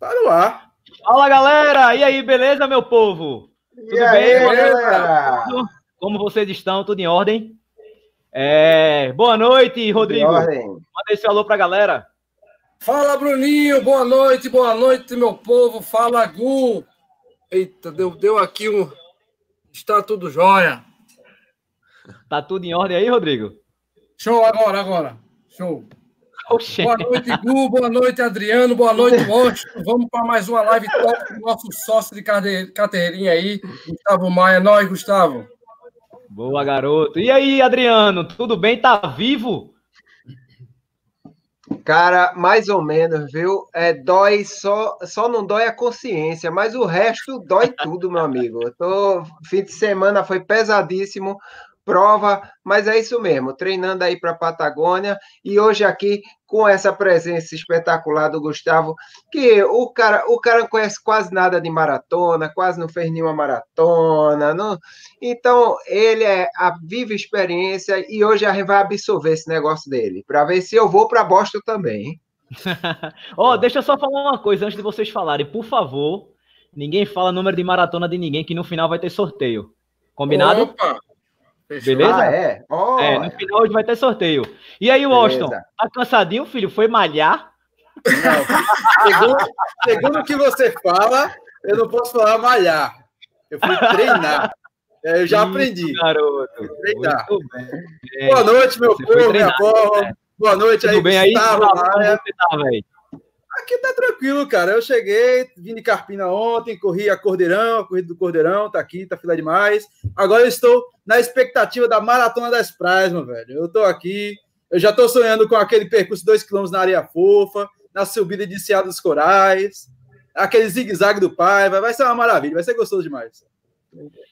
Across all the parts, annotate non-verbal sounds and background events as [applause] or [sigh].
Tá no ar. Fala, galera! E aí, beleza, meu povo? Tudo E aí, bem? galera? Como vocês estão? Tudo em ordem? É, Boa noite, Rodrigo. Manda esse alô pra galera. Fala, Bruninho. Boa noite, boa noite, meu povo. Fala, Gu. Eita, deu, deu aqui um. Está tudo jóia. Tá tudo em ordem aí, Rodrigo? Show agora, agora. Show. Oxê. Boa noite, Gu. Boa noite, Adriano. Boa noite, [laughs] Washington. Vamos para mais uma live top com o nosso sócio de carteirinha aí, Gustavo Maia. Nós, Gustavo. Boa, garoto. E aí, Adriano? Tudo bem? Tá vivo? Cara, mais ou menos, viu? É, dói só, só não dói a consciência, mas o resto dói tudo, meu amigo. Eu tô, fim de semana foi pesadíssimo, prova, mas é isso mesmo, treinando aí para Patagônia e hoje aqui com essa presença espetacular do Gustavo, que o cara, o cara não conhece quase nada de maratona, quase não fez nenhuma maratona, não, então ele é a viva experiência e hoje a gente vai absorver esse negócio dele, para ver se eu vou para Boston também. hein? [laughs] Ó, deixa eu só falar uma coisa antes de vocês falarem. Por favor, ninguém fala número de maratona de ninguém, que no final vai ter sorteio. Combinado? Opa. Fechou. Beleza? Ah, é? Ó, É, no final hoje vai ter sorteio. E aí, Washington? Beleza. Tá cansadinho, filho? Foi malhar? Não, segundo, segundo o que você fala, eu não posso falar malhar. Eu fui treinar. É, eu já Isso, aprendi. Garoto. Treinar. Muito bem. Boa noite, meu Você povo, minha povo. né? Boa noite aí, Tudo bem aí? Gustavo Maia. tá, velho? Aqui tá tranquilo, cara. Eu cheguei, vim de Carpina ontem, corri a Cordeirão, a corrida do Cordeirão, tá aqui, tá fila demais. Agora eu estou na expectativa da Maratona das Praias, meu velho. Eu tô aqui, eu já tô sonhando com aquele percurso 2 km na areia fofa, na subida de Enseada dos Corais, aquele zigue-zague do Paiva. Vai ser uma maravilha, vai ser gostoso demais.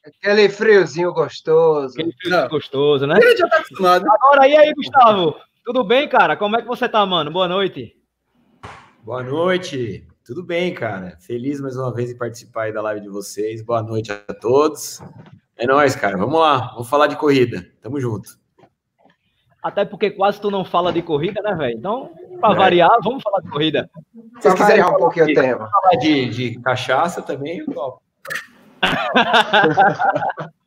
aquele friozinho gostoso. Aquele filho Não. gostoso, né? A gente já tá acostumado. Agora, e aí, Gustavo? Tudo bem, cara? Como é que você tá, mano? Boa noite. Boa noite, tudo bem, cara? Feliz mais uma vez em participar aí da live de vocês. Boa noite a todos. É nóis, cara. Vamos lá, vamos falar de corrida. Tamo junto. Até porque quase tu não fala de corrida, né, velho? Então, pra É. variar, vamos falar de corrida. Se Pra quiserem um pouquinho o tema. Falar de, de cachaça também, eu topo. [laughs]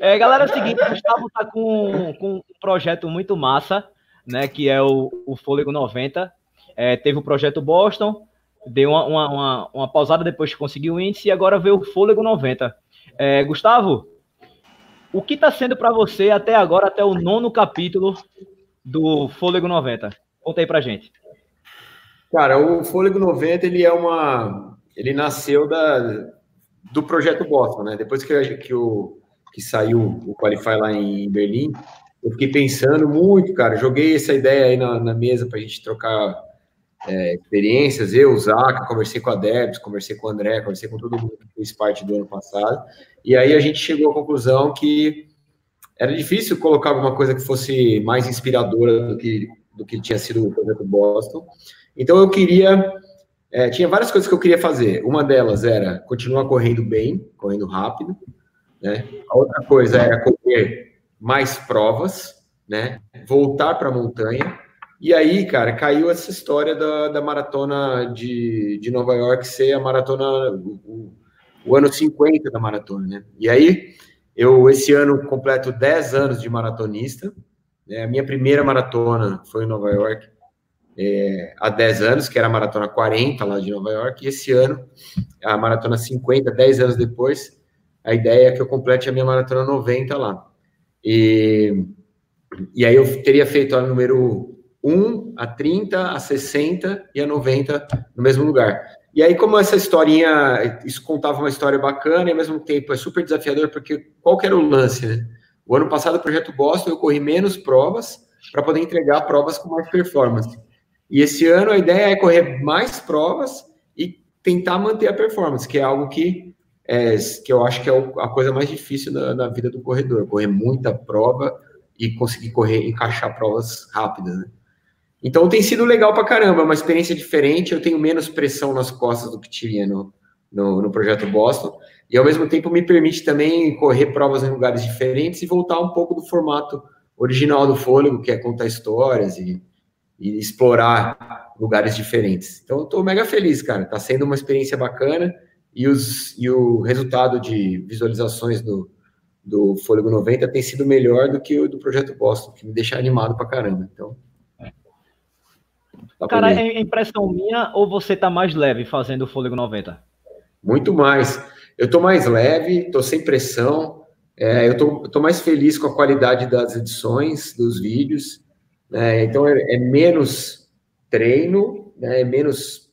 É, galera, é o seguinte, o Gustavo tá com, com um projeto muito massa, né? Que é o, o Fôlego 90. É, teve o projeto Boston, deu uma, uma, uma, uma pausada depois que conseguiu o índice e agora veio o Fôlego 90. É, Gustavo, o que tá sendo para você até agora, até o nono capítulo do Fôlego 90? Conta aí pra gente. Cara, o Fôlego 90, ele é uma... Ele nasceu da, do projeto Boston, né? Depois que, que, o, que saiu o Qualify lá em Berlim, eu fiquei pensando muito, cara. Joguei essa ideia aí na, na mesa pra gente trocar é, experiências. Eu, o Zaca, conversei com a Debs, conversei com o André, conversei com todo mundo que fez parte do ano passado. E aí a gente chegou à conclusão que era difícil colocar alguma coisa que fosse mais inspiradora do que, do que tinha sido o projeto Boston. Então eu queria. é, tinha várias coisas que eu queria fazer. Uma delas era continuar correndo bem, correndo rápido. Né? A outra coisa era correr mais provas, né? voltar para a montanha. E aí, cara, caiu essa história da, da maratona de, de Nova York ser a maratona, o, o- ano 50 da maratona. Né? E aí, eu esse ano completo 10 anos de maratonista. né? A minha primeira maratona foi em Nova York há 10 anos, que era a maratona 40 lá de Nova York, e esse ano, a maratona 50, 10 anos depois, a ideia é que eu complete a minha maratona 90 lá. E, e aí eu teria feito a número 1, a 30, a 60 e a 90 no mesmo lugar. E aí, como essa historinha, isso contava uma história bacana e ao mesmo tempo é super desafiador, porque qual que era o lance, né? O ano passado, o projeto Boston, eu corri menos provas para poder entregar provas com mais performance. E esse ano a ideia é correr mais provas e tentar manter a performance, que é algo que, é, que eu acho que é a coisa mais difícil na, na vida do corredor, correr muita prova e conseguir correr, encaixar provas rápidas, né? Então tem sido legal pra caramba, é uma experiência diferente, eu tenho menos pressão nas costas do que tinha no, no, no projeto Boston, e ao mesmo tempo me permite também correr provas em lugares diferentes e voltar um pouco do formato original do fôlego, que é contar histórias e, e explorar lugares diferentes. Então, eu estou mega feliz, cara. Está sendo uma experiência bacana e, os, e o resultado de visualizações do, do Fôlego 90 tem sido melhor do que o do Projeto Boston, que me deixa animado pra caramba. Então. Tá Cara, é impressão minha ou você tá mais leve fazendo o Fôlego 90? Muito mais. Eu tô mais leve, tô sem pressão. É, eu tô, tô, mais feliz com a qualidade das edições, dos vídeos. Né? Então é, é, menos treino, né? é menos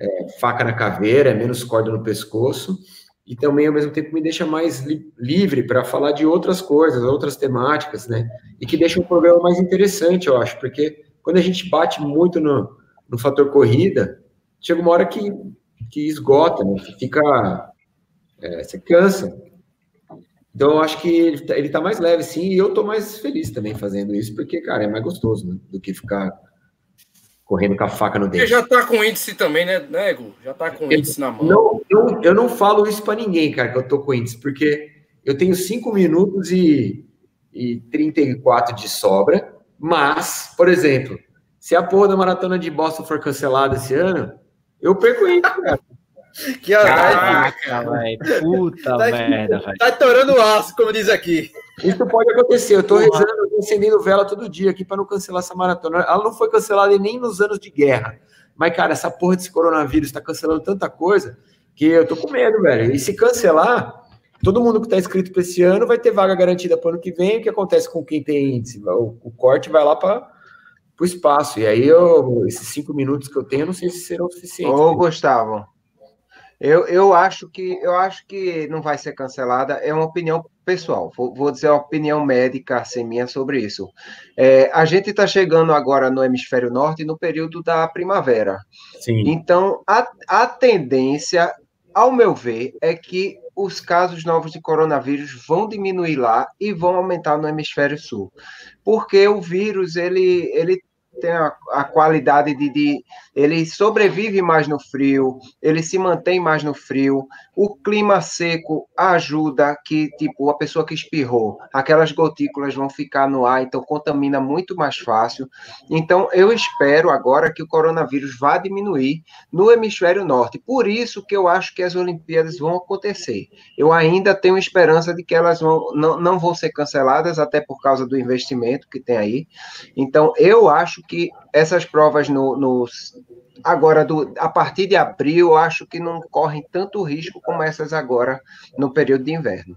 é, faca na caveira, é menos corda no pescoço e também ao mesmo tempo me deixa mais li livre para falar de outras coisas, outras temáticas, né? E que deixa o programa mais interessante, eu acho, porque quando a gente bate muito no, no fator corrida, chega uma hora que, que esgota, né? Que fica. É, você cansa. Então, eu acho que ele está ele tá mais leve, sim, e eu estou mais feliz também fazendo isso, porque, cara, é mais gostoso, né? Do que ficar correndo com a faca no dente. Você já tá com índice também, né, Nego? Já tá com índice na mão. Não, eu, eu não falo isso para ninguém, cara, que eu tô com índice, porque eu tenho 5 minutos e, e 34 de sobra, mas, por exemplo, se a porra da maratona de Boston for cancelada esse ano, eu perco índice, cara. [laughs] Que Caraca, velho. Puta [laughs] tá, merda, velho. Tá estourando o aço, como diz aqui. Isso pode acontecer. Eu tô Porra. rezando, eu tô acendendo vela todo dia aqui para não cancelar essa maratona. Ela não foi cancelada nem nos anos de guerra. Mas, cara, essa porra desse coronavírus tá cancelando tanta coisa que eu tô com medo, velho. E se cancelar, todo mundo que tá inscrito para esse ano vai ter vaga garantida para o ano que vem. O que acontece com quem tem índice? O, o corte vai lá para o espaço. E aí, eu, esses cinco minutos que eu tenho, não sei se serão suficientes. Ô, Gustavo, eu, eu, acho que, eu acho que não vai ser cancelada, é uma opinião pessoal, vou, vou dizer uma opinião médica assim, minha sobre isso. É, a gente está chegando agora no hemisfério norte no período da primavera. Sim. Então, a, a tendência, ao meu ver, é que os casos novos de coronavírus vão diminuir lá e vão aumentar no hemisfério sul. Porque o vírus, ele, ele tem a, a qualidade de, de, Ele sobrevive mais no frio, ele se mantém mais no frio. O clima seco ajuda que, tipo, a pessoa que espirrou, aquelas gotículas vão ficar no ar, então contamina muito mais fácil. Então, eu espero agora que o coronavírus vá diminuir no hemisfério norte. Por isso que eu acho que as Olimpíadas vão acontecer. Eu ainda tenho esperança de que elas vão, não, não vão ser canceladas, até por causa do investimento que tem aí. Então, eu acho que essas provas no, no agora do, a partir de abril, eu acho que não correm tanto risco como essas agora no período de inverno.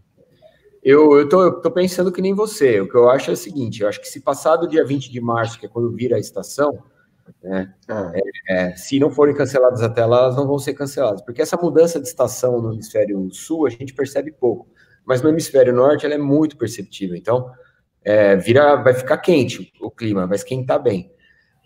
Eu, eu, tô, eu tô pensando que nem você. O que eu acho é o seguinte: eu acho que se passar do dia 20 de março, que é quando vira a estação, né, ah. é, é, se não forem canceladas até lá, elas não vão ser canceladas. Porque essa mudança de estação no hemisfério sul a gente percebe pouco, mas no hemisfério norte ela é muito perceptível. Então, é, vira, vai ficar quente o clima, vai esquentar bem.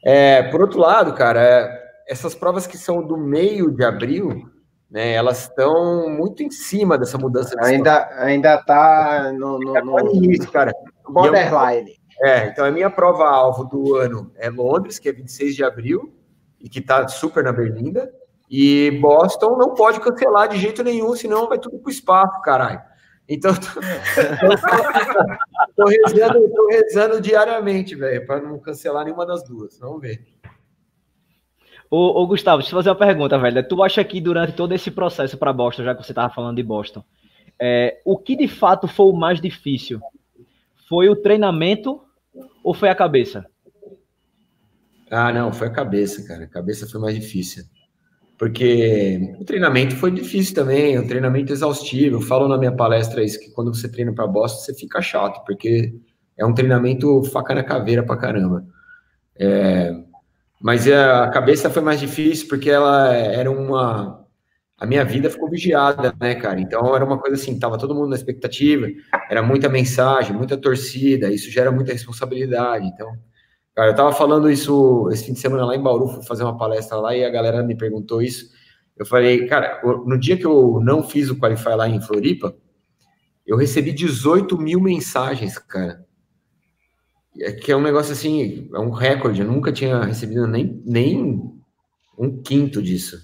É, por outro lado, cara, é, essas provas que são do meio de abril, né, elas estão muito em cima dessa mudança. De ainda, ainda tá no, no, no início, cara. Borderline. É, então a minha prova-alvo do ano é Londres, que é 26 de abril, e que tá super na berlinda. E Boston não pode cancelar de jeito nenhum, senão vai tudo pro espaço, caralho. Então, tô, rezando, tô rezando diariamente, velho, para não cancelar nenhuma das duas. Vamos ver. Ô, ô, Gustavo, deixa eu fazer uma pergunta, velho. Tu acha que durante todo esse processo para Boston, já que você estava falando de Boston, é, o que de fato foi o mais difícil? Foi o treinamento ou foi a cabeça? Ah, não, foi a cabeça, cara. A cabeça foi mais difícil porque o treinamento foi difícil também, o treinamento exaustivo. Eu falo na minha palestra isso, que quando você treina para Boston, você fica chato, porque é um treinamento faca na caveira para caramba. É, mas é, a cabeça foi mais difícil, porque ela era uma... A minha vida ficou vigiada, né, cara? Então era uma coisa assim, tava todo mundo na expectativa, era muita mensagem, muita torcida, isso gera muita responsabilidade. Então, Cara, eu tava falando isso esse fim de semana lá em Bauru, fui fazer uma palestra lá e a galera me perguntou isso. Eu falei, cara, no dia que eu não fiz o Qualify lá em Floripa, eu recebi 18 mil mensagens, cara. É que é um negócio assim, é um recorde. Eu nunca tinha recebido nem, nem um quinto disso.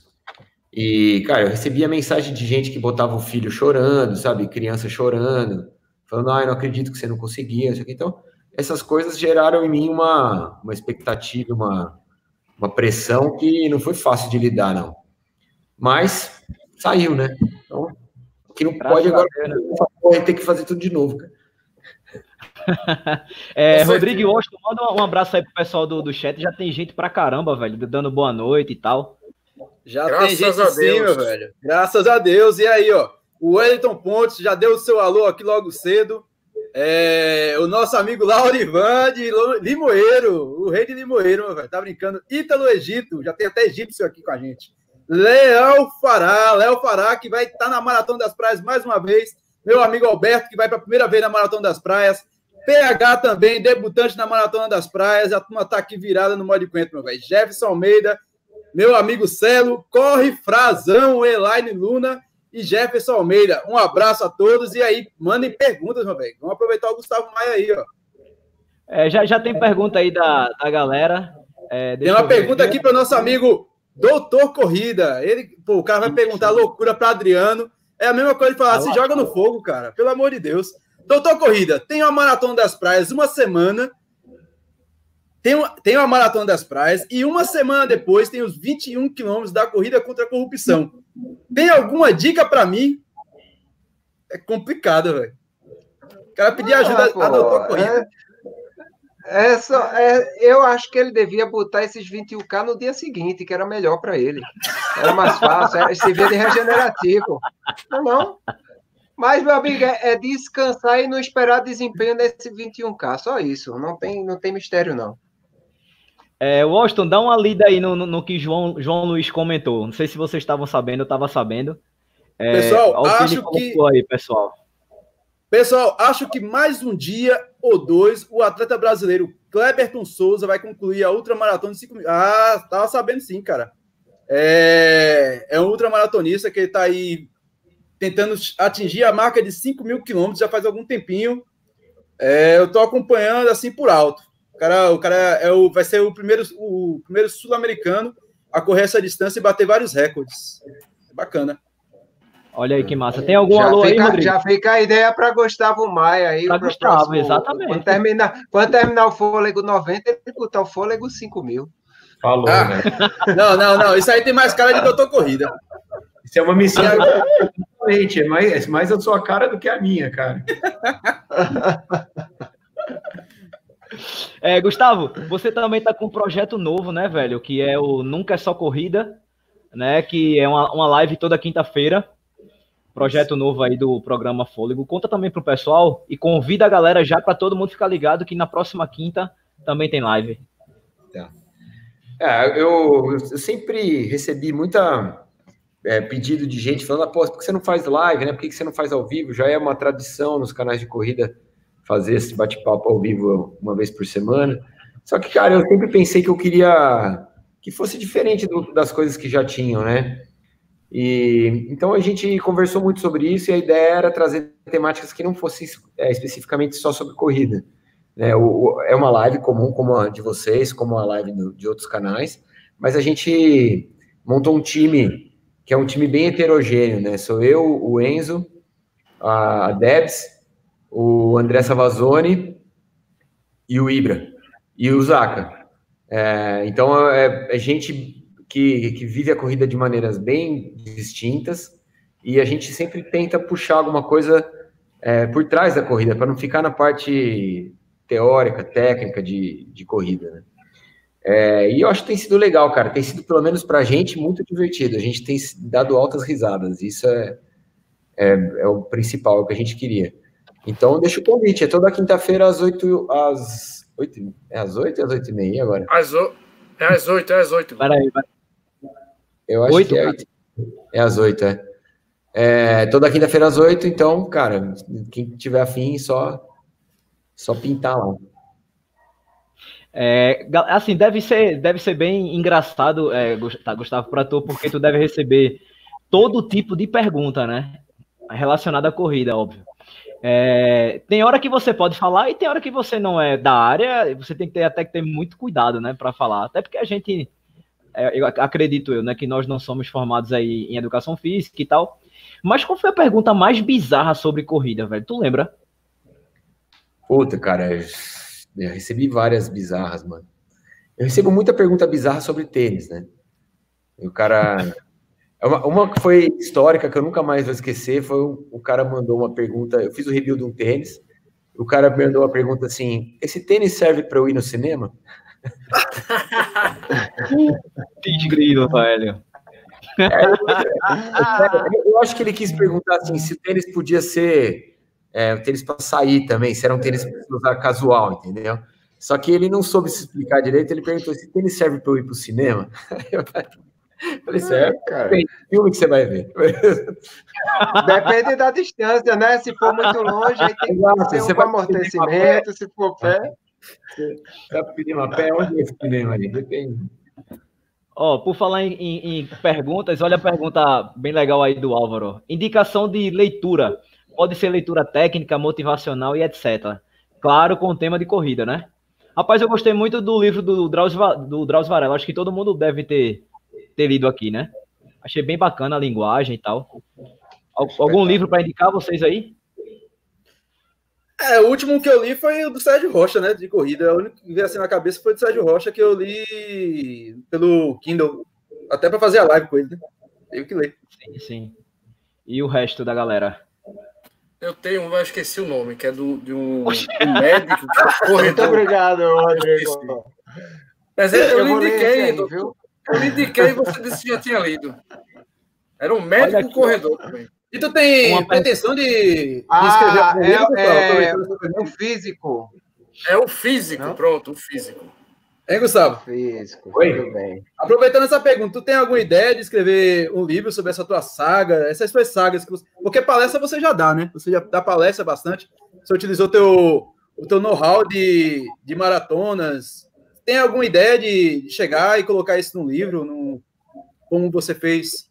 E, cara, eu recebia mensagem de gente que botava o filho chorando, sabe? Criança chorando, falando, ai, não acredito que você não conseguia. Então, essas coisas geraram em mim uma, uma expectativa, uma, uma pressão que não foi fácil de lidar, não. Mas saiu, né? Então, que não Graças pode agora Deus, né? ter que fazer tudo de novo, cara. [laughs] é, Rodrigo Washington, manda um abraço aí pro pessoal do, do chat. Já tem gente pra caramba, velho, dando boa noite e tal. Já Graças tem gente a sim, meu velho. Graças a Deus. E aí, ó, o Wellington Pontes já deu o seu alô aqui logo cedo. É, o nosso amigo Laurivan de Limoeiro, o rei de Limoeiro, meu velho. Tá brincando. Ítalo Egito, já tem até egípcio aqui com a gente. Léo Fará, Léo Fará, que vai estar tá na Maratona das Praias mais uma vez. Meu amigo Alberto, que vai para a primeira vez na Maratona das Praias. PH também, debutante na Maratona das Praias. A turma tá aqui virada no modo de meu velho. Jefferson Almeida, meu amigo Celo, Corre Frazão, Elaine Luna e Jefferson Almeida. Um abraço a todos e aí mandem perguntas, meu velho. Vamos aproveitar o Gustavo Maia aí, ó. É, já, já tem pergunta aí da, da galera. É, tem uma pergunta aqui para o nosso amigo Doutor Corrida. Ele, pô, o cara vai perguntar loucura para Adriano. É a mesma coisa de falar, se joga no fogo, cara. Pelo amor de Deus. Doutor Corrida, tem uma maratona das praias uma semana. Tem uma, tem uma maratona das praias e uma semana depois tem os 21 quilômetros da corrida contra a corrupção. Tem alguma dica para mim? É complicado, velho. O cara pedir ajuda ah, a doutor Corrida. É, é só, é, eu acho que ele devia botar esses 21K no dia seguinte, que era melhor para ele. Era mais fácil, era esse de regenerativo. Não, não. Mas, meu amigo, é, é, descansar e não esperar desempenho nesse 21K. Só isso. Não tem, não tem mistério, não. É, Washington, dá uma lida aí no, no, no, que João, João Luiz comentou. Não sei se vocês estavam sabendo, eu estava sabendo. É, pessoal, acho que. Aí, pessoal. pessoal, acho que mais um dia ou dois, o atleta brasileiro Kleberton Souza vai concluir a ultramaratona de 5 mil. Ah, estava sabendo sim, cara. É, é um ultramaratonista que está aí tentando atingir a marca de 5 mil quilômetros já faz algum tempinho. É, eu estou acompanhando assim por alto. O cara, o cara é o, vai ser o primeiro, o primeiro sul-americano a correr essa distância e bater vários recordes. É bacana. Olha aí que massa. Tem algum já alô fica, aí, Rodrigo? Já fica a ideia para Gustavo Maia aí. Para Gustavo, próximo, exatamente. Quando terminar, quando terminar o fôlego 90, ele botar o fôlego 5 mil. Falou, ah, né? [laughs] Não, não, não. Isso aí tem mais cara de doutor corrida. Isso é uma missão. Exatamente, é mais, é mais a sua cara do que a minha, cara. [laughs] É, Gustavo, você também está com um projeto novo, né, velho? Que é o Nunca é Só Corrida, né? Que é uma, uma live toda quinta-feira. Projeto novo aí do programa Fôlego. Conta também pro pessoal e convida a galera já para todo mundo ficar ligado que na próxima quinta também tem live. Tá. É, eu, eu sempre recebi muita é, pedido de gente falando, ah, pô, por que você não faz live, né? Por que você não faz ao vivo? Já é uma tradição nos canais de corrida fazer esse bate-papo ao vivo uma vez por semana. Só que, cara, eu sempre pensei que eu queria que fosse diferente do, das coisas que já tinham, né? E então a gente conversou muito sobre isso e a ideia era trazer temáticas que não fossem é, especificamente só sobre corrida. Né? O, o, é uma live comum como a de vocês, como a live do, de outros canais, mas a gente montou um time que é um time bem heterogêneo, né? Sou eu, o Enzo, a Debs, o André Savazone e o Ibra e o Zaca. É, então é, é, gente que, que vive a corrida de maneiras bem distintas e a gente sempre tenta puxar alguma coisa é, por trás da corrida para não ficar na parte teórica, técnica de, de corrida, né? É, e eu acho que tem sido legal, cara. Tem sido, pelo menos para a gente, muito divertido. A gente tem dado altas risadas. Isso é, é, é, o principal, é o que a gente queria. Então, deixa o convite. É toda quinta-feira às 8 às 8 É às 8 ou às 8 e meia agora? Às o... É às 8, é às 8. Peraí, Eu acho 8, que é, 8, é às 8, é. é toda quinta-feira às 8, então, cara, quem tiver afim, só, só pintar lá. É, assim, deve ser, deve ser bem engraçado, é, tá, Gustavo, para tu, porque tu deve receber todo tipo de pergunta, né? Relacionada à corrida, óbvio. É, tem hora que você pode falar e tem hora que você não é da área, você tem que ter até que ter muito cuidado, né, para falar. Até porque a gente, é, eu acredito eu, né, que nós não somos formados aí em educação física e tal. Mas qual foi a pergunta mais bizarra sobre corrida, velho? Tu lembra? Puta, cara, Eu recebi várias bizarras, mano. Eu recebo muita pergunta bizarra sobre tênis, né? E o cara. É uma, uma que foi histórica, que eu nunca mais vou esquecer, foi o, o cara mandou uma pergunta. Eu fiz o review de um tênis. O cara mandou uma pergunta assim: esse tênis serve para eu ir no cinema? [laughs] Incrível, velho. É, eu acho que ele quis perguntar assim, se o tênis podia ser é, um tênis para sair também, se era um tênis para usar casual, entendeu? Só que ele não soube se explicar direito, ele perguntou se tênis serve para eu ir para o cinema. [laughs] Falei, serve, cara. Tem filme que você vai ver. [laughs] Depende da distância, né? Se for muito longe, aí tem que ser um amortecimento, se for pé. Você vai pedir uma pé, onde é esse cinema aí? Depende. Ó, oh, por falar em, em, em, perguntas, olha a pergunta bem legal aí do Álvaro. Indicação de leitura. Pode ser leitura técnica, motivacional e etc. Claro, com o tema de corrida, né? Rapaz, eu gostei muito do livro do Drauzio, do Drauzio Varela. Acho que todo mundo deve ter, ter lido aqui, né? Achei bem bacana a linguagem e tal. Algum livro para indicar vocês aí? É, o último que eu li foi o do Sérgio Rocha, né? De corrida. O único que veio assim na cabeça foi do Sérgio Rocha, que eu li pelo Kindle, até para fazer a live com ele, né? Tenho que ler. Sim, sim. E o resto da galera? Eu tenho um, eu esqueci o nome, que é do, de um, um médico. [laughs] corredor. Muito obrigado, Rodrigo. Mas eu, eu, eu indiquei, aí, viu? Eu lhe indiquei e você disse que já tinha lido. Era um médico corredor também. E tu tem uma pretensão de, de ah, escrever é, é, é, o físico. É o físico, Não? pronto, o físico. Hein, Gustavo? Físico, Oi? tudo bem. Aproveitando essa pergunta, tu tem alguma ideia de escrever um livro sobre essa tua saga, essas tuas sagas? Que você... Porque palestra você já dá, né? Você já dá palestra bastante. Você utilizou teu, o teu know-how de, de maratonas. Tem alguma ideia de chegar e colocar isso no livro, como você fez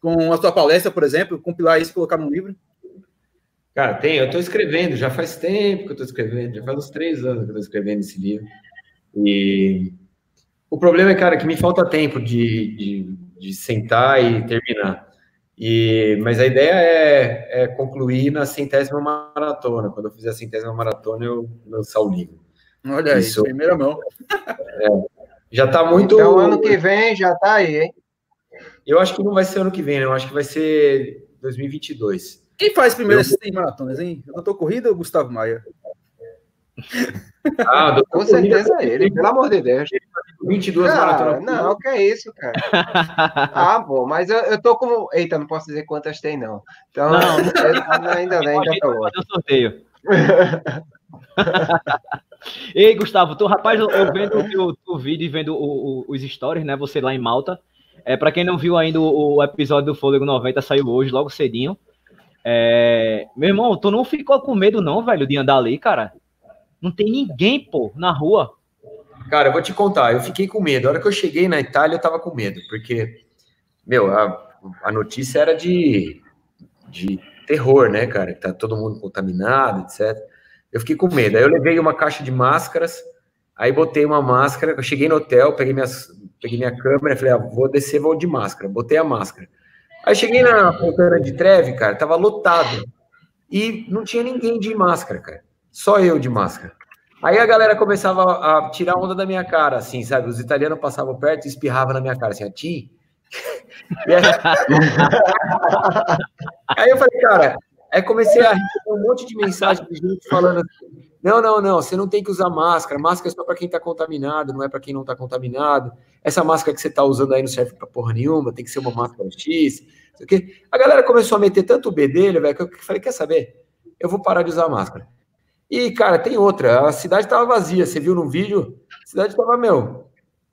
com a sua palestra, por exemplo, compilar isso e colocar num livro? Cara, tem, eu estou escrevendo, já faz tempo que eu estou escrevendo, já faz uns três anos que eu estou escrevendo esse livro. E o problema é, cara, que me falta tempo de, de, de sentar e terminar. E, mas a ideia é, é, concluir na centésima maratona. Quando eu fizer a centésima maratona, eu lançar o livro. Olha Isso. aí, primeira mão. É, já está muito. Então, ano que vem já está aí, hein? Eu acho que não vai ser ano que vem, né? Eu acho que vai ser 2022. Quem faz primeiro eu... essas maratonas, hein? Eu tô corrida ou Gustavo Maia? [laughs] Ah, com certeza é ele, pelo amor de Deus. 22 cara, maratonas. Não, que é isso, cara. ah, bom, mas eu, eu tô com. Eita, não posso dizer quantas tem, não. Então, não. Eu, ainda bem, ainda tô fazer um sorteio. [laughs] Ei, Gustavo, tu, rapaz, eu, vendo o vídeo e vendo o, o, os stories, né? Você lá em Malta. É, para quem não viu ainda o, o, episódio do Fôlego 90, saiu hoje, logo cedinho. É, meu irmão, tu não ficou com medo, não, velho, de andar ali, cara? Não tem ninguém, pô, na rua. Cara, eu vou te contar, eu fiquei com medo. A hora que eu cheguei na Itália, eu tava com medo, porque, meu, a, a notícia era de, de terror, né, cara? Tá todo mundo contaminado, etc. Eu fiquei com medo. Aí eu levei uma caixa de máscaras, aí botei uma máscara, eu cheguei no hotel, peguei minhas, peguei minha câmera, falei, ah, vou descer, vou de máscara. Botei a máscara. Aí cheguei na Fontana de Treve, cara, tava lotado. E não tinha ninguém de máscara, cara. Só eu de máscara. Aí a galera começava a tirar onda da minha cara, assim, sabe? Os italianos passavam perto e espirravam na minha cara, assim, a ti. [laughs] [laughs] aí eu falei, cara, aí comecei a receber um monte de mensagem de gente falando assim, não, não, não, você não tem que usar máscara, máscara é só para quem está contaminado, não é para quem não está contaminado. Essa máscara que você está usando aí não serve para porra nenhuma, tem que ser uma máscara X. Sei o quê. A galera começou a meter tanto o bedelho, velho, que eu falei, quer saber? Eu vou parar de usar máscara. E, cara, tem outra, a cidade estava vazia, você viu no vídeo? A cidade estava, meu,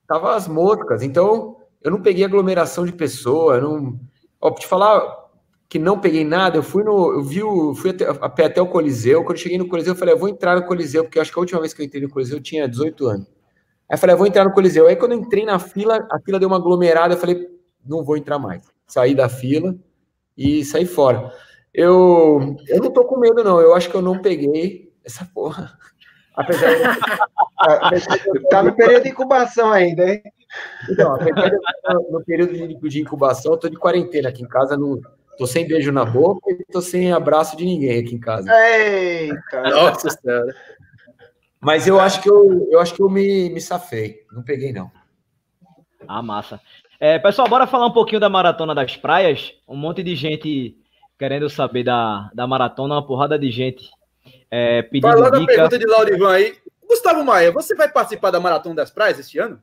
tava as moscas, então eu não peguei aglomeração de pessoa, não... Ó, te falar, que não peguei nada, eu fui no. Eu vi o, fui até, a pé até o Coliseu. Quando cheguei no Coliseu, eu falei, eu vou entrar no Coliseu, porque acho que a última vez que eu entrei no Coliseu eu tinha 18 anos. Aí eu falei, eu vou entrar no Coliseu. Aí quando eu entrei na fila, a fila deu uma aglomerada, eu falei, não vou entrar mais. Saí da fila e saí fora. Eu, eu não tô com medo, não. Eu acho que eu não peguei essa porra. Apesar de... [laughs] tá no período de incubação ainda, hein? Então, apesar de no período de, de incubação, eu tô de quarentena aqui em casa, no, Tô sem beijo na boca e tô sem abraço de ninguém aqui em casa. Eita! Nossa Senhora! Mas eu acho que eu, eu acho que eu me, me safei. Não peguei, não. Ah, massa. É, pessoal, bora falar um pouquinho da Maratona das Praias. Um monte de gente querendo saber da, da maratona, uma porrada de gente é, pedindo Falando dica. pergunta de Laurivan aí. Gustavo Maia, você vai participar da Maratona das Praias este ano?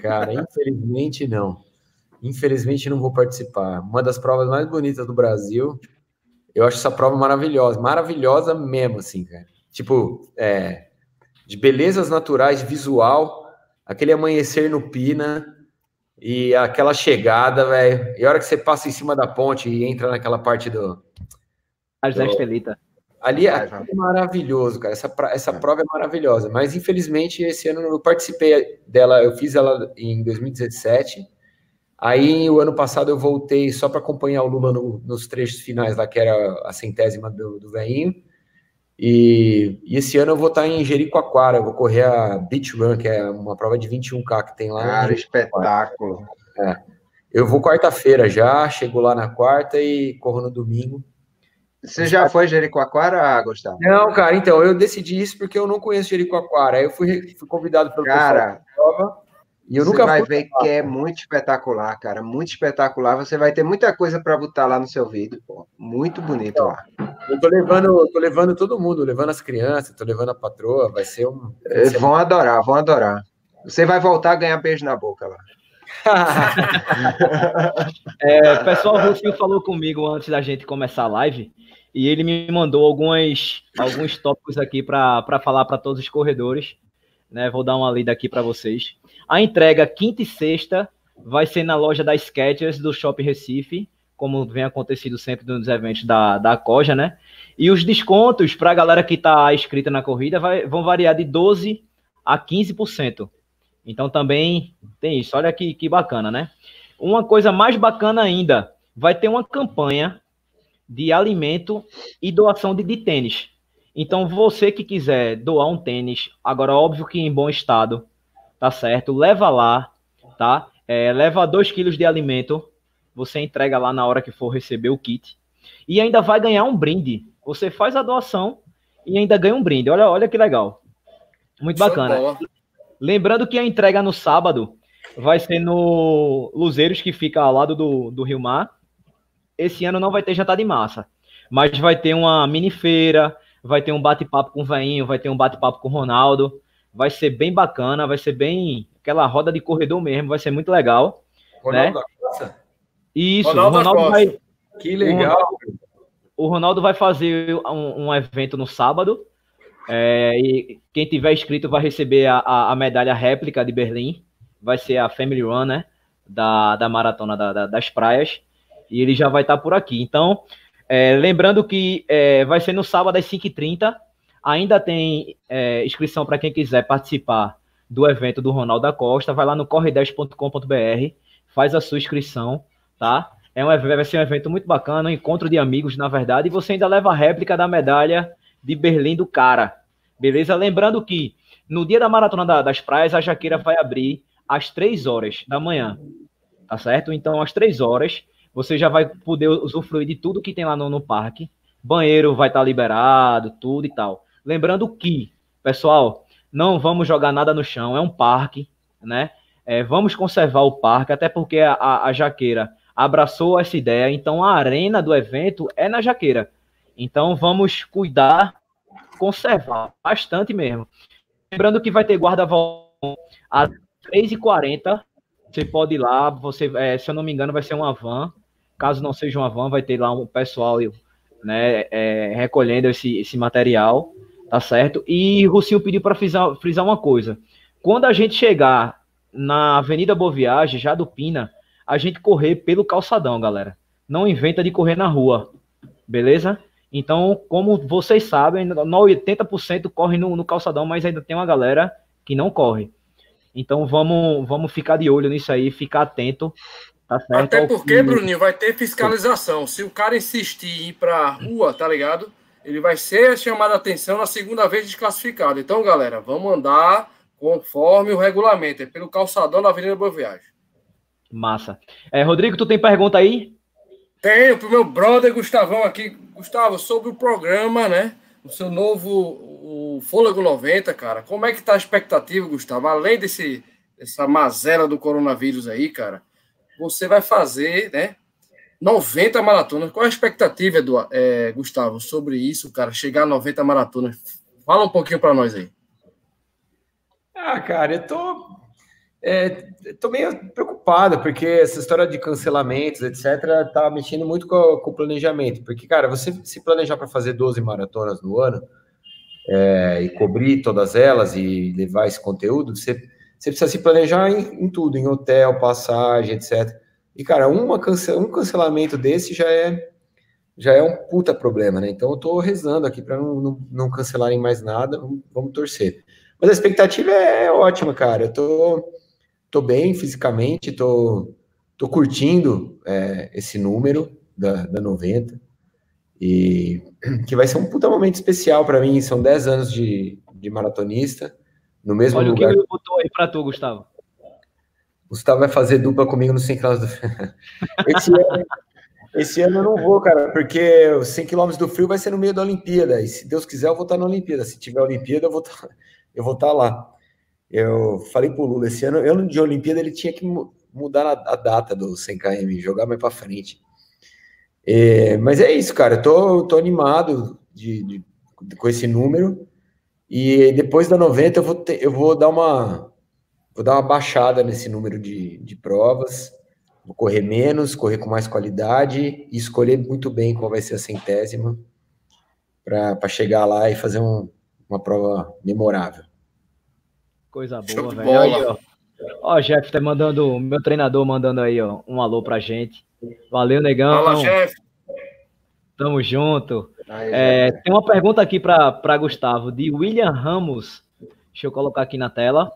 Cara, infelizmente não. Infelizmente não vou participar. Uma das provas mais bonitas do Brasil. Eu acho essa prova maravilhosa, maravilhosa mesmo, assim, cara. Tipo, é, de belezas naturais, visual, aquele amanhecer no Pina e aquela chegada, velho. E a hora que você passa em cima da ponte e entra naquela parte do. As do... Estelita. Ali é, é maravilhoso, cara. Essa, essa é. prova é maravilhosa. Mas, infelizmente, esse ano eu participei dela, eu fiz ela em 2017. Aí, o ano passado, eu voltei só para acompanhar o Lula no, nos trechos finais lá, que era a centésima do, do veinho. E, e, esse ano eu vou estar em Jericoacoara, eu vou correr a Beach Run, que é uma prova de 21K que tem lá. Cara, espetáculo. É. Eu vou quarta-feira já, chego lá na quarta e corro no domingo. Você já foi Jericoacoara, Gustavo? Não, cara, então, eu decidi isso porque eu não conheço Jericoacoara. Aí eu fui, fui convidado pelo cara, prova. E eu você nunca vai ver que é muito espetacular, cara. Muito espetacular. Você vai ter muita coisa para botar lá no seu vídeo, pô. Muito bonito então, lá. Eu tô levando, tô levando todo mundo, levando as crianças, tô levando a patroa. Vai ser um. Vai ser vão adorar, vão adorar. Você vai voltar a ganhar beijo na boca lá. [laughs] é, pessoal, o Rufio falou comigo antes da gente começar a live e ele me mandou algumas, alguns tópicos aqui para falar para todos os corredores. Né? Vou dar uma lida aqui para vocês. A entrega quinta e sexta vai ser na loja da Skechers do Shopping Recife, como vem acontecido sempre nos eventos da, da Coja, né? E os descontos para a galera que está inscrita na corrida vai, vão variar de 12% a 15%. Então também tem isso. Olha que, que bacana, né? Uma coisa mais bacana ainda, vai ter uma campanha de alimento e doação de, de tênis. Então, você que quiser doar um tênis, agora, óbvio que em bom estado, tá certo? Leva lá, tá? É, leva 2 quilos de alimento, você entrega lá na hora que for receber o kit. E ainda vai ganhar um brinde. Você faz a doação e ainda ganha um brinde. Olha, olha que legal. Muito bacana. Lembrando que a entrega no sábado vai ser no Luzeiros, que fica ao lado do, do Rio Mar. Esse ano não vai ter jantar de massa, mas vai ter uma mini feira, vai ter um bate-papo com o Veinho, vai ter um bate-papo com o Ronaldo vai ser bem bacana, vai ser bem aquela roda de corredor mesmo, vai ser muito legal. Ronaldo né? Costa? Isso, Ronaldo, Ronaldo vai. Que legal. O Ronaldo, o Ronaldo vai fazer um, um evento no sábado. É, e quem tiver inscrito vai receber a, a, a, medalha réplica de Berlim. Vai ser a Family Run, né? Da, da maratona da, da, das praias. E ele já vai estar por aqui. Então, é, lembrando que é, vai ser no sábado às 5h30. Ainda tem é, inscrição para quem quiser participar do evento do Ronaldo da Costa. Vai lá no corre10.com.br, faz a sua inscrição, tá? É um, vai ser um evento muito bacana, um encontro de amigos, na verdade, e você ainda leva a réplica da medalha de Berlim do cara. Beleza? Lembrando que no dia da Maratona da, das Praias, a Jaqueira vai abrir às 3 horas da manhã. Tá certo? Então, às 3 horas, você já vai poder usufruir de tudo que tem lá no, no parque. Banheiro vai estar liberado, tudo e tal. Lembrando que, pessoal, não vamos jogar nada no chão, é um parque, né? É, vamos conservar o parque, até porque a, a, a Jaqueira abraçou essa ideia, então a arena do evento é na Jaqueira. Então vamos cuidar, conservar bastante mesmo. Lembrando que vai ter guarda-volta às 3h40. Você pode ir lá, você, é, se eu não me engano, vai ser uma van. Caso não seja uma van, vai ter lá um pessoal né, é, recolhendo esse, esse material tá certo? E Rocinho pediu para frisar, frisar uma coisa. Quando a gente chegar na Avenida Boa Viagem, já do Pina, a gente correr pelo calçadão, galera. Não inventa de correr na rua, beleza? Então, como vocês sabem, 80% corre no, no calçadão, mas ainda tem uma galera que não corre. Então vamos, vamos ficar de olho nisso aí, ficar atento. Tá certo? Até porque, Bruninho, vai ter fiscalização. Se o cara insistir em ir pra rua, tá ligado? Ele vai ser chamado a atenção na segunda vez desclassificado. Então, galera, vamos andar conforme o regulamento, é pelo calçadão da Avenida Boa Viagem. Massa. É, Rodrigo, tu tem pergunta aí? Tenho, pro meu brother Gustavão aqui. Gustavo, sobre o programa, né? o seu novo o Fôlego 90, cara. Como é que tá a expectativa, Gustavo? Além desse, dessa mazela do coronavírus aí, cara, você vai fazer, né? 90 maratonas. Qual a expectativa, Eduardo, é, Gustavo, sobre isso, cara? Chegar a 90 maratonas. Fala um pouquinho para nós aí. Ah, cara, eu tô, é, tô meio preocupado, porque essa história de cancelamentos, etc., tá mexendo muito com, com o planejamento. Porque, cara, você se planejar para fazer 12 maratonas no ano é, e cobrir todas elas e levar esse conteúdo, você, você precisa se planejar em, em tudo, em hotel, passagem, etc. E, cara, uma cance um cancelamento desse já é já é um puta problema, né? Então eu tô rezando aqui para não, não, não, cancelarem mais nada, vamos, vamos, torcer. Mas a expectativa é ótima, cara. Eu tô, tô bem fisicamente, tô, tô curtindo é, esse número da, da 90. E [clears throat] que vai ser um puta momento especial para mim. São 10 anos de, de maratonista, no mesmo Olha lugar. O que botou aí para tu, Gustavo. Gustavo vai fazer dupla comigo no 100 km do. [laughs] Esse ano, esse ano eu não vou, cara, porque os 100 km do frio vai ser no meio da Olimpíada. E se Deus quiser, eu vou estar na Olimpíada. Se tiver Olimpíada, eu vou estar, eu vou estar lá. Eu falei pro Lula, esse ano, ano de Olimpíada, ele tinha que mudar a, data do 100 km, jogar mais para frente. É, mas é isso, cara. Eu tô, tô animado de, de, com esse número. E depois da 90 eu vou, eu vou dar uma vou dar uma baixada nesse número de, de provas. Vou correr menos, correr com mais qualidade e escolher muito bem qual vai ser a centésima para chegar lá e fazer um, uma prova memorável. Coisa boa, velho. Aí, ó. ó, Jeff, tá mandando, meu treinador mandando aí, ó, um alô pra gente. Valeu, negão. Fala, chefe. Tamo junto. Aí, é, tem uma pergunta aqui para Gustavo, de William Ramos. Deixa eu colocar aqui na tela.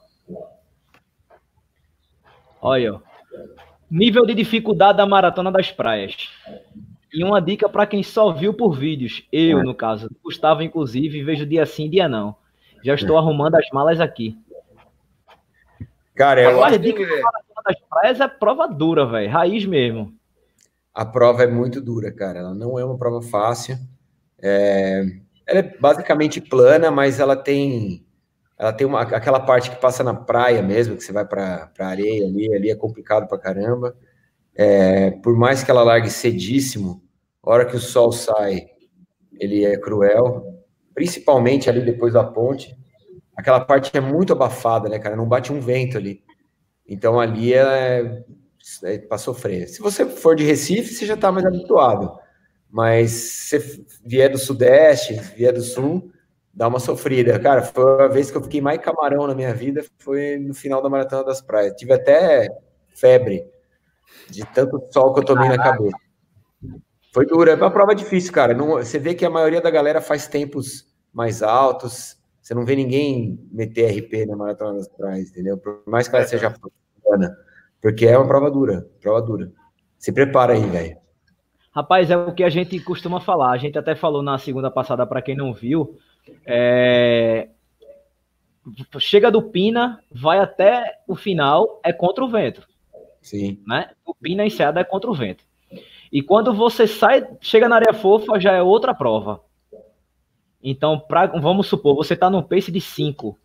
Olha, nível de dificuldade da maratona das praias. E uma dica para quem só viu por vídeos. Eu, no caso. Gustavo, inclusive, vejo dia sim, dia não. Já estou arrumando as malas aqui. Cara, eu acho que... maratona das praias é prova dura, velho. Raiz mesmo a prova é muito dura, cara. Ela não é uma prova fácil. É, ela é basicamente plana, mas ela tem ela tem uma, aquela parte que passa na praia mesmo, que você vai para a areia ali, ali é complicado para caramba. É, por mais que ela largue cedíssimo, a hora que o sol sai, ele é cruel, principalmente ali depois da ponte. Aquela parte é muito abafada, né, cara? Não bate um vento ali. Então ali é é, para sofrer. Se você for de Recife, você já está mais habituado. Mas se vier do Sudeste, vier do Sul, dá uma sofrida. Cara, foi a vez que eu fiquei mais camarão na minha vida, foi no final da Maratona das Praias. Tive até febre de tanto sol que eu tomei na cabeça. Foi dura, é uma prova difícil, cara. Não, você vê que a maioria da galera faz tempos mais altos. Você não vê ninguém meter RP na Maratona das Praias, entendeu? Por mais que ela seja profissional. Porque é uma prova dura, prova dura. Se prepara aí, velho. Rapaz, é o que a gente costuma falar. A gente até falou na segunda passada, para quem não viu. É... Chega do Pina, vai até o final, é contra o vento. Sim. Né? O Pina enseada é contra o vento. E quando você sai, chega na área fofa, já é outra prova. Então, pra, vamos supor, você está no pace de 5.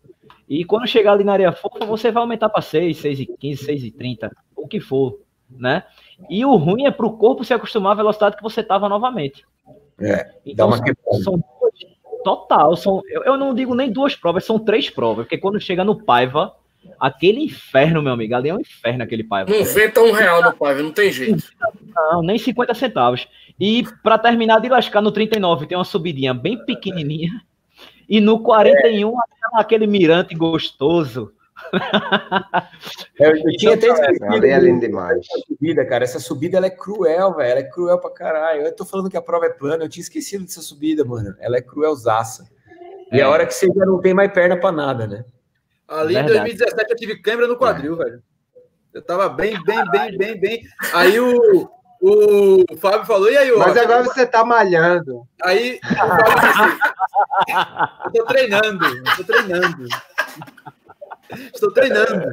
E quando chegar ali na área fofa, você vai aumentar para 6, 6 e 15, 6 e 30, o que for, né? E o ruim é para o corpo se acostumar à velocidade que você estava novamente. É, então, dá uma são, são total, são, eu, eu, não digo nem duas provas, são três provas, porque quando chega no Paiva, aquele inferno, meu amigo, ali é um inferno aquele Paiva. Não venta um real no Paiva, não tem jeito. Não, nem 50 centavos. E para terminar de lascar no 39, tem uma subidinha bem pequenininha, e no 41, é. aquele mirante gostoso. [laughs] É, eu, eu tinha até esquecido. É lindo demais. Essa subida, cara, essa subida ela é cruel, velho. Ela é cruel pra caralho. Eu tô falando que a prova é plana, eu tinha esquecido dessa subida, mano. Ela é cruelzaça. E é. a hora que você já não tem mais perna pra nada, né? Ali em 2017 eu tive câmera no quadril, é. velho. Eu tava bem, bem, bem, bem, bem. Aí o, o Fábio falou, e aí, ó, Mas agora você tá malhando. Aí o Fábio disse, eu tô treinando, eu tô treinando. Estou treinando.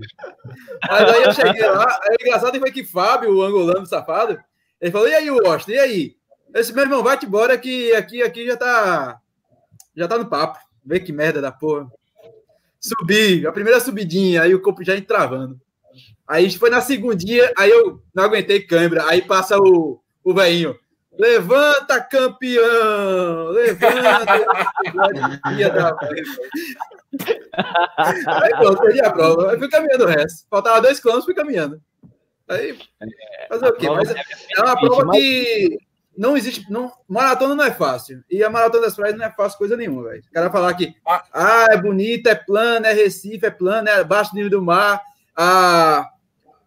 Aí eu cheguei lá, aí o engraçado foi que Fábio, o angolano safado, ele falou, e aí, Washington, e aí? Eu disse, meu irmão, vai-te embora que aqui, aqui já tá... já tá no papo. Vê que merda da porra. Subi, a primeira subidinha, aí o corpo já entravando. Aí foi na segundinha, aí eu não aguentei câimbra. Aí passa o, o velhinho. Levanta, campeão! Levanta! Aí pronto, perdi a prova. Aí fui caminhando o resto. Faltava dois quilômetros, fui caminhando. Aí, fazer o quê? Mas é uma prova que não existe. Não, maratona não é fácil. E a maratona das praias não é fácil coisa nenhuma, velho. O cara falar que ah, é bonita, é plana, é Recife, é plana, é abaixo do nível do mar. A,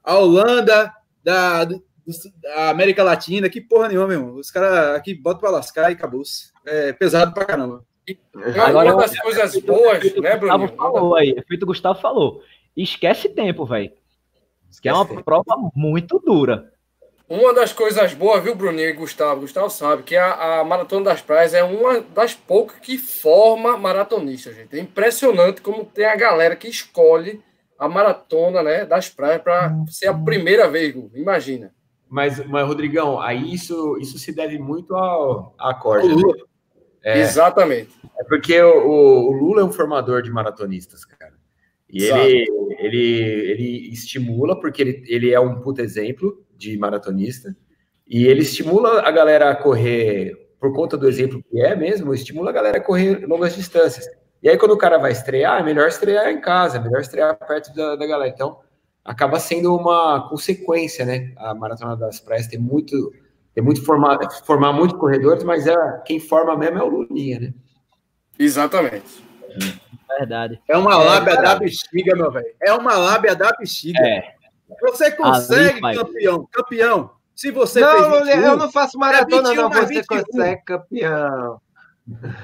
a Holanda, da, da América Latina, que porra nenhuma, meu irmão. Os caras aqui botam pra lascar e acabou. É pesado pra caramba. Agora, uma das coisas boas, né, Bruno? Gustavo falou aí, feito o Gustavo falou. Esquece tempo, velho. Que é uma prova muito dura. Uma das coisas boas, viu, Bruninho e Gustavo? Gustavo sabe que a, a Maratona das Praias é uma das poucas que forma maratonista, gente. É impressionante como tem a galera que escolhe a maratona né, das praias para ser a primeira vez, imagina. Mas, mas, Rodrigão, aí isso, isso se deve muito ao, à corda. É, Exatamente. É porque o, o, Lula é um formador de maratonistas, cara. E ele, ele, ele estimula, porque ele, ele é um puto exemplo de maratonista, e ele estimula a galera a correr, por conta do exemplo que é mesmo, estimula a galera a correr longas distâncias. E aí, quando o cara vai estrear, é melhor estrear em casa, é melhor estrear perto da, da galera. Então, acaba sendo uma consequência, né? A Maratona das Praias tem muito, tem muito formar, formar muitos corredores, mas é, quem forma mesmo é o Lulinha, né? Exatamente. Verdade. É uma lábia é, da bexiga, meu velho. É uma lábia da bexiga. É. Você consegue, Ali, campeão. Campeão. Se você não, fez 21, eu não faço maratona, é não. Você 21. consegue, campeão. [laughs]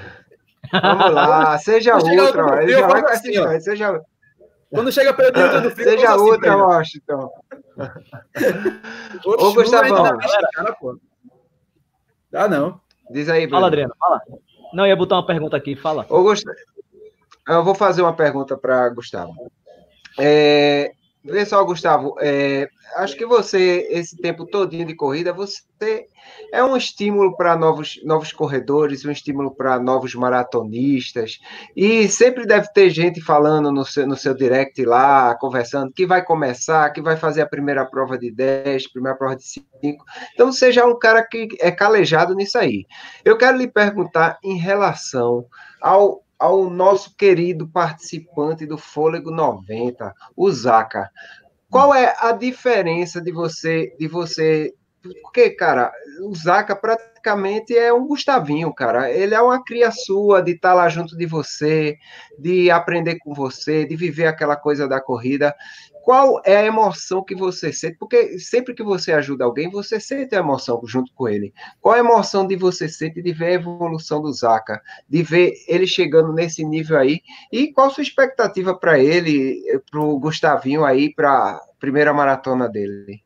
Vamos lá, seja outra. Ó, ele já vai assim, ó. Seja... Quando chega perto do frio, seja assim, outra, assim, Washington. Ô, Gustavão. Cara, Dá não. Diz aí, Bruno. Fala, Adriano, fala. Não, ia botar uma pergunta aqui, fala. Ô, Gust... Eu vou fazer uma pergunta para Gustavo. É, Vê só, Gustavo, é, acho que você, esse tempo todinho de corrida, você é um estímulo para novos, novos corredores, um estímulo para novos maratonistas, e sempre deve ter gente falando no seu, no seu direct lá, conversando, que vai começar, que vai fazer a primeira prova de 10, primeira prova de 5. Então, é um cara que é calejado nisso aí. Eu quero lhe perguntar em relação ao ao nosso querido participante do Fôlego 90, o Zaca. Qual é a diferença de você de você porque, cara, o Zaca praticamente é um Gustavinho, cara. Ele é uma cria sua de estar tá lá junto de você, de aprender com você, de viver aquela coisa da corrida. Qual é a emoção que você sente? Porque sempre que você ajuda alguém, você sente a emoção junto com ele. Qual a emoção de você sente de ver a evolução do Zaca, de ver ele chegando nesse nível aí? E qual sua expectativa para ele, para o Gustavinho aí, para a primeira maratona dele?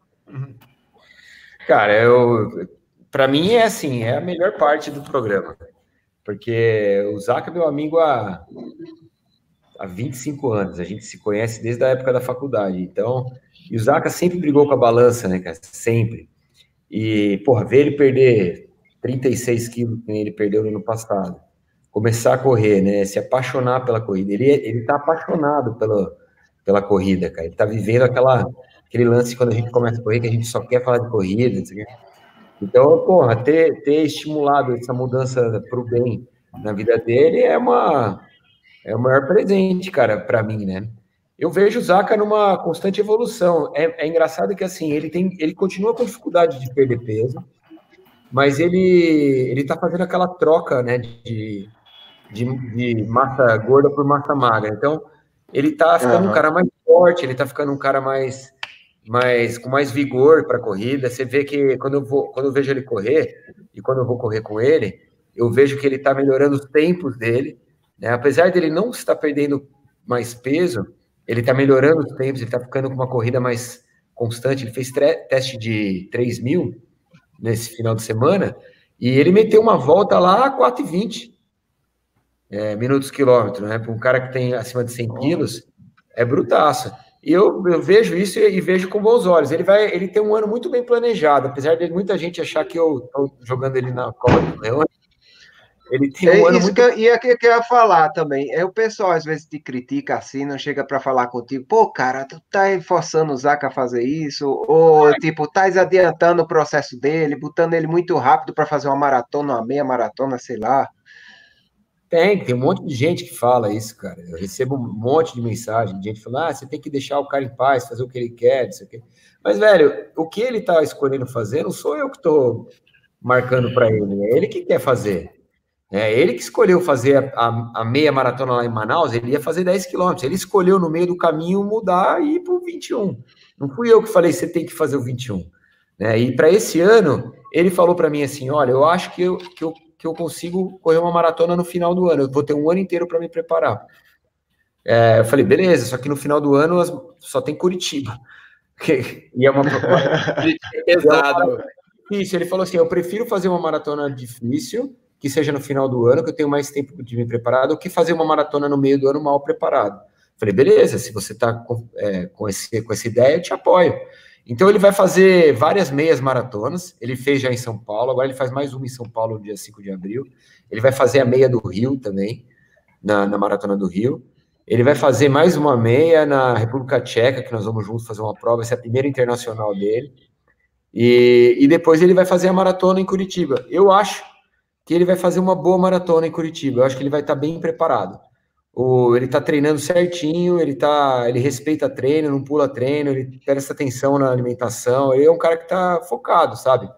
Cara, eu, para mim é assim, é a melhor parte do programa, porque o Zaca é meu amigo há há 25 anos. A gente se conhece desde a época da faculdade. Então, e o Zaca sempre brigou com a balança, né, cara? Sempre. E, porra, ver ele perder 36 quilos que ele perdeu no ano passado, começar a correr, né? Se apaixonar pela corrida. Ele, ele tá apaixonado pela, pela corrida, cara. Ele tá vivendo aquela, aquele lance quando a gente começa a correr, que a gente só quer falar de corrida, Então, porra, ter, ter estimulado essa mudança para o bem na vida dele é uma, é o maior presente, cara, para mim, né? Eu vejo o Zaca numa constante evolução. É, é, engraçado que assim ele tem, ele continua com dificuldade de perder peso, mas ele ele tá fazendo aquela troca, né, de, de, de massa gorda por massa magra. Então ele tá ficando uhum. um cara mais forte, ele tá ficando um cara mais mais com mais vigor para corrida. Você vê que quando eu vou, quando eu vejo ele correr e quando eu vou correr com ele, eu vejo que ele tá melhorando os tempos dele né? Apesar dele não estar perdendo mais peso, ele está melhorando os tempos, ele está ficando com uma corrida mais constante. Ele fez teste de 3 mil nesse final de semana e ele meteu uma volta lá a 4,20 é, minutos quilômetro, né? Para um cara que tem acima de 100 quilos, é brutaço. E eu, eu vejo isso e, e, vejo com bons olhos. Ele vai, ele tem um ano muito bem planejado, apesar de muita gente achar que eu estou jogando ele na Copa do Leão Ele tem um é, ano isso muito... que eu, e é que, eu ia falar também. É o pessoal às vezes te critica assim, não chega para falar contigo, pô, cara, tu tá forçando o Zaca a fazer isso, ou é. tipo, tá adiantando o processo dele, botando ele muito rápido para fazer uma maratona, uma meia maratona, sei lá. Tem, tem um monte de gente que fala isso, cara. Eu recebo um monte de mensagem de gente falando: ah, você tem que deixar o cara em paz, fazer o que ele quer, não sei o quê. Mas, velho, o que ele tá escolhendo fazer não sou eu que tô marcando para ele, é ele que quer fazer. É ele que escolheu fazer a, a, a, meia maratona lá em Manaus, ele ia fazer 10 quilômetros. Ele escolheu no meio do caminho mudar e ir para o 21. Não fui eu que falei, você tem que fazer o 21. Né? E para esse ano, ele falou para mim assim: olha, eu acho que eu, que, eu, que eu consigo correr uma maratona no final do ano. Eu vou ter um ano inteiro para me preparar. É, eu falei, beleza, só que no final do ano só tem Curitiba. [laughs] e é uma. [laughs] pesado. Isso, ele falou assim: eu prefiro fazer uma maratona difícil, que seja no final do ano, que eu tenho mais tempo de me preparar, do que fazer uma maratona no meio do ano mal preparado. Falei, beleza, se você está com, é, com, com essa ideia, eu te apoio. Então ele vai fazer várias meias maratonas, ele fez já em São Paulo, agora ele faz mais uma em São Paulo no dia 5 de abril. Ele vai fazer a meia do Rio também, na, na Maratona do Rio. Ele vai fazer mais uma meia na República Tcheca, que nós vamos juntos fazer uma prova, essa é a primeira internacional dele. E, e depois ele vai fazer a maratona em Curitiba. Eu acho que ele vai fazer uma boa maratona em Curitiba. Eu acho que ele vai estar bem preparado. O, ele está treinando certinho, ele tá, ele respeita treino, não pula treino, ele presta atenção na alimentação. Ele é um cara que está focado, sabe?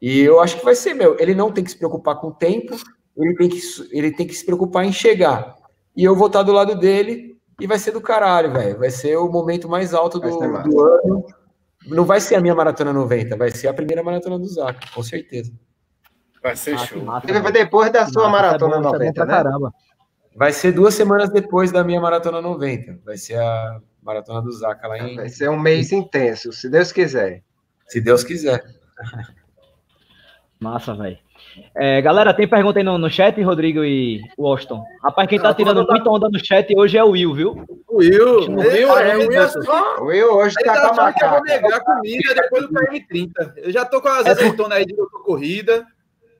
E eu acho que vai ser meu. Ele não tem que se preocupar com o tempo, ele tem que, ele tem que se preocupar em chegar. E eu vou estar do lado dele e vai ser do caralho, velho. Vai ser o momento mais alto do, do ano não vai ser a minha maratona 90, vai ser a primeira maratona do Zac, com certeza. Vai ser ah, show. Massa, vai depois da sua massa, maratona é bom, 90, é né? Caramba. Vai ser duas semanas depois da minha maratona 90. Vai ser a maratona do Zaca lá em. Vai ser um mês intenso, se Deus quiser. Se Deus quiser. [laughs] Massa, velho. É, galera, tem pergunta aí no, no chat, Rodrigo e Washington. Rapaz, quem tá tirando muita onda no chat hoje é o Will, viu? O Will, o Will, é, o Will, o Will hoje tá, tá com a macaca. Eu vou negar comida depois do KM30. Eu já tô com as azeitonas aí de corrida.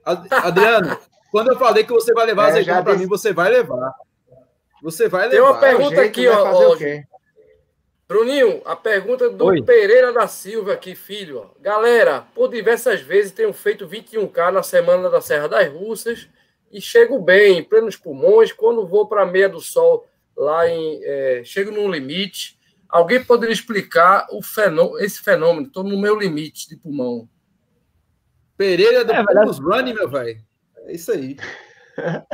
Adriano, quando eu falei que você vai levar é, azeitona disse... mim, você vai levar. Você vai levar. Tem uma pergunta aqui, ó. ó Bruninho, a pergunta do Oi. Pereira da Silva aqui, filho. Galera, por diversas vezes tenho feito 21K na semana da Serra das Russas e chego bem, em plenos pulmões. Quando vou para a meia do sol, lá em. É, chego no limite. Alguém poderia explicar o fenômeno, esse fenômeno? Estou no meu limite de pulmão. Pereira do é, Running, meu velho. É isso aí. [laughs]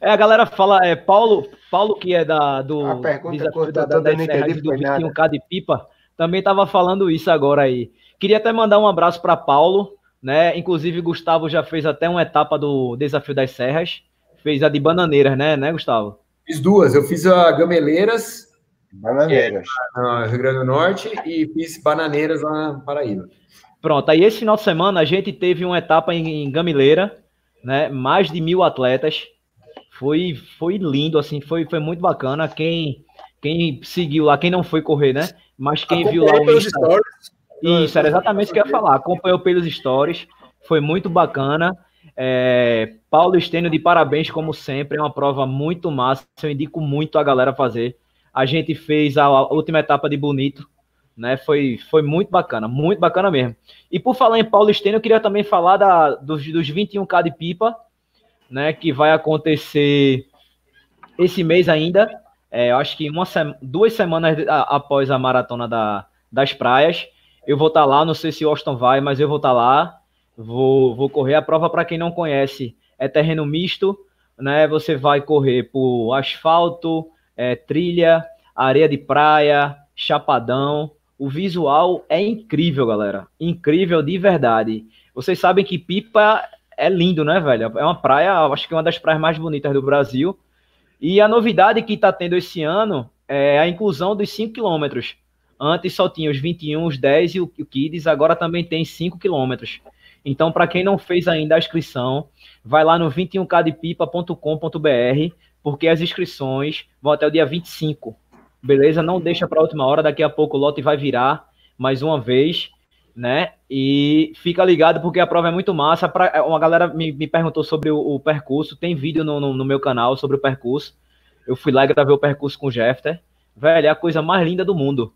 É, a galera fala, é, Paulo, Paulo que é da, do a desafio da, da, da entendi, do 21K de pipa, também estava falando isso agora aí. Queria até mandar um abraço para Paulo, né? Inclusive, Gustavo já fez até uma etapa do Desafio das Serras, fez a de Bananeiras, né, né, Gustavo? Fiz duas, eu fiz a Gameleiras, Bananeiras, é, no Rio Grande do Norte, e fiz Bananeiras lá na Paraíba. Pronto, aí esse final de semana a gente teve uma etapa em, em Gamileira, né? Mais de mil atletas. Foi, foi lindo, assim, foi, foi muito bacana. Quem, quem seguiu lá, quem não foi correr, né? Mas quem viu lá o Insta... Isso, era exatamente o que eu ia falar. Acompanhou pelos stories, foi muito bacana. É, Paulo Estênio, de parabéns, como sempre. É uma prova muito massa. Eu indico muito a galera fazer. A gente fez a última etapa de Bonito, né? Foi, foi muito bacana, muito bacana mesmo. E por falar em Paulo Estênio, eu queria também falar da, dos, dos 21K de pipa, né? Que vai acontecer esse mês ainda. É, acho que uma, duas semanas após a maratona da, das praias. Eu vou estar tá lá, não sei se o Austin vai, mas eu vou estar tá lá. Vou, vou correr. A prova, para quem não conhece, é terreno misto. Né? Você vai correr por asfalto, é, trilha, areia de praia, chapadão. O visual é incrível, galera. Incrível de verdade. Vocês sabem que Pipa é lindo, né, velho? É uma praia, acho que é uma das praias mais bonitas do Brasil. E a novidade que está tendo esse ano é a inclusão dos 5 quilômetros. Antes só tinha os 21, os 10 e o Kids, agora também tem 5 quilômetros. Então, para quem não fez ainda a inscrição, vai lá no 21kdepipa.com.br, porque as inscrições vão até o dia 25 beleza? Não deixa para a última hora, daqui a pouco o lote vai virar mais uma vez. né? E fica ligado porque a prova é muito massa. Pra, é, uma galera me, me perguntou sobre o, o percurso, tem vídeo no, no, no, meu canal sobre o percurso. Eu fui lá e gravei o percurso com o Jeffter. Velho, é a coisa mais linda do mundo,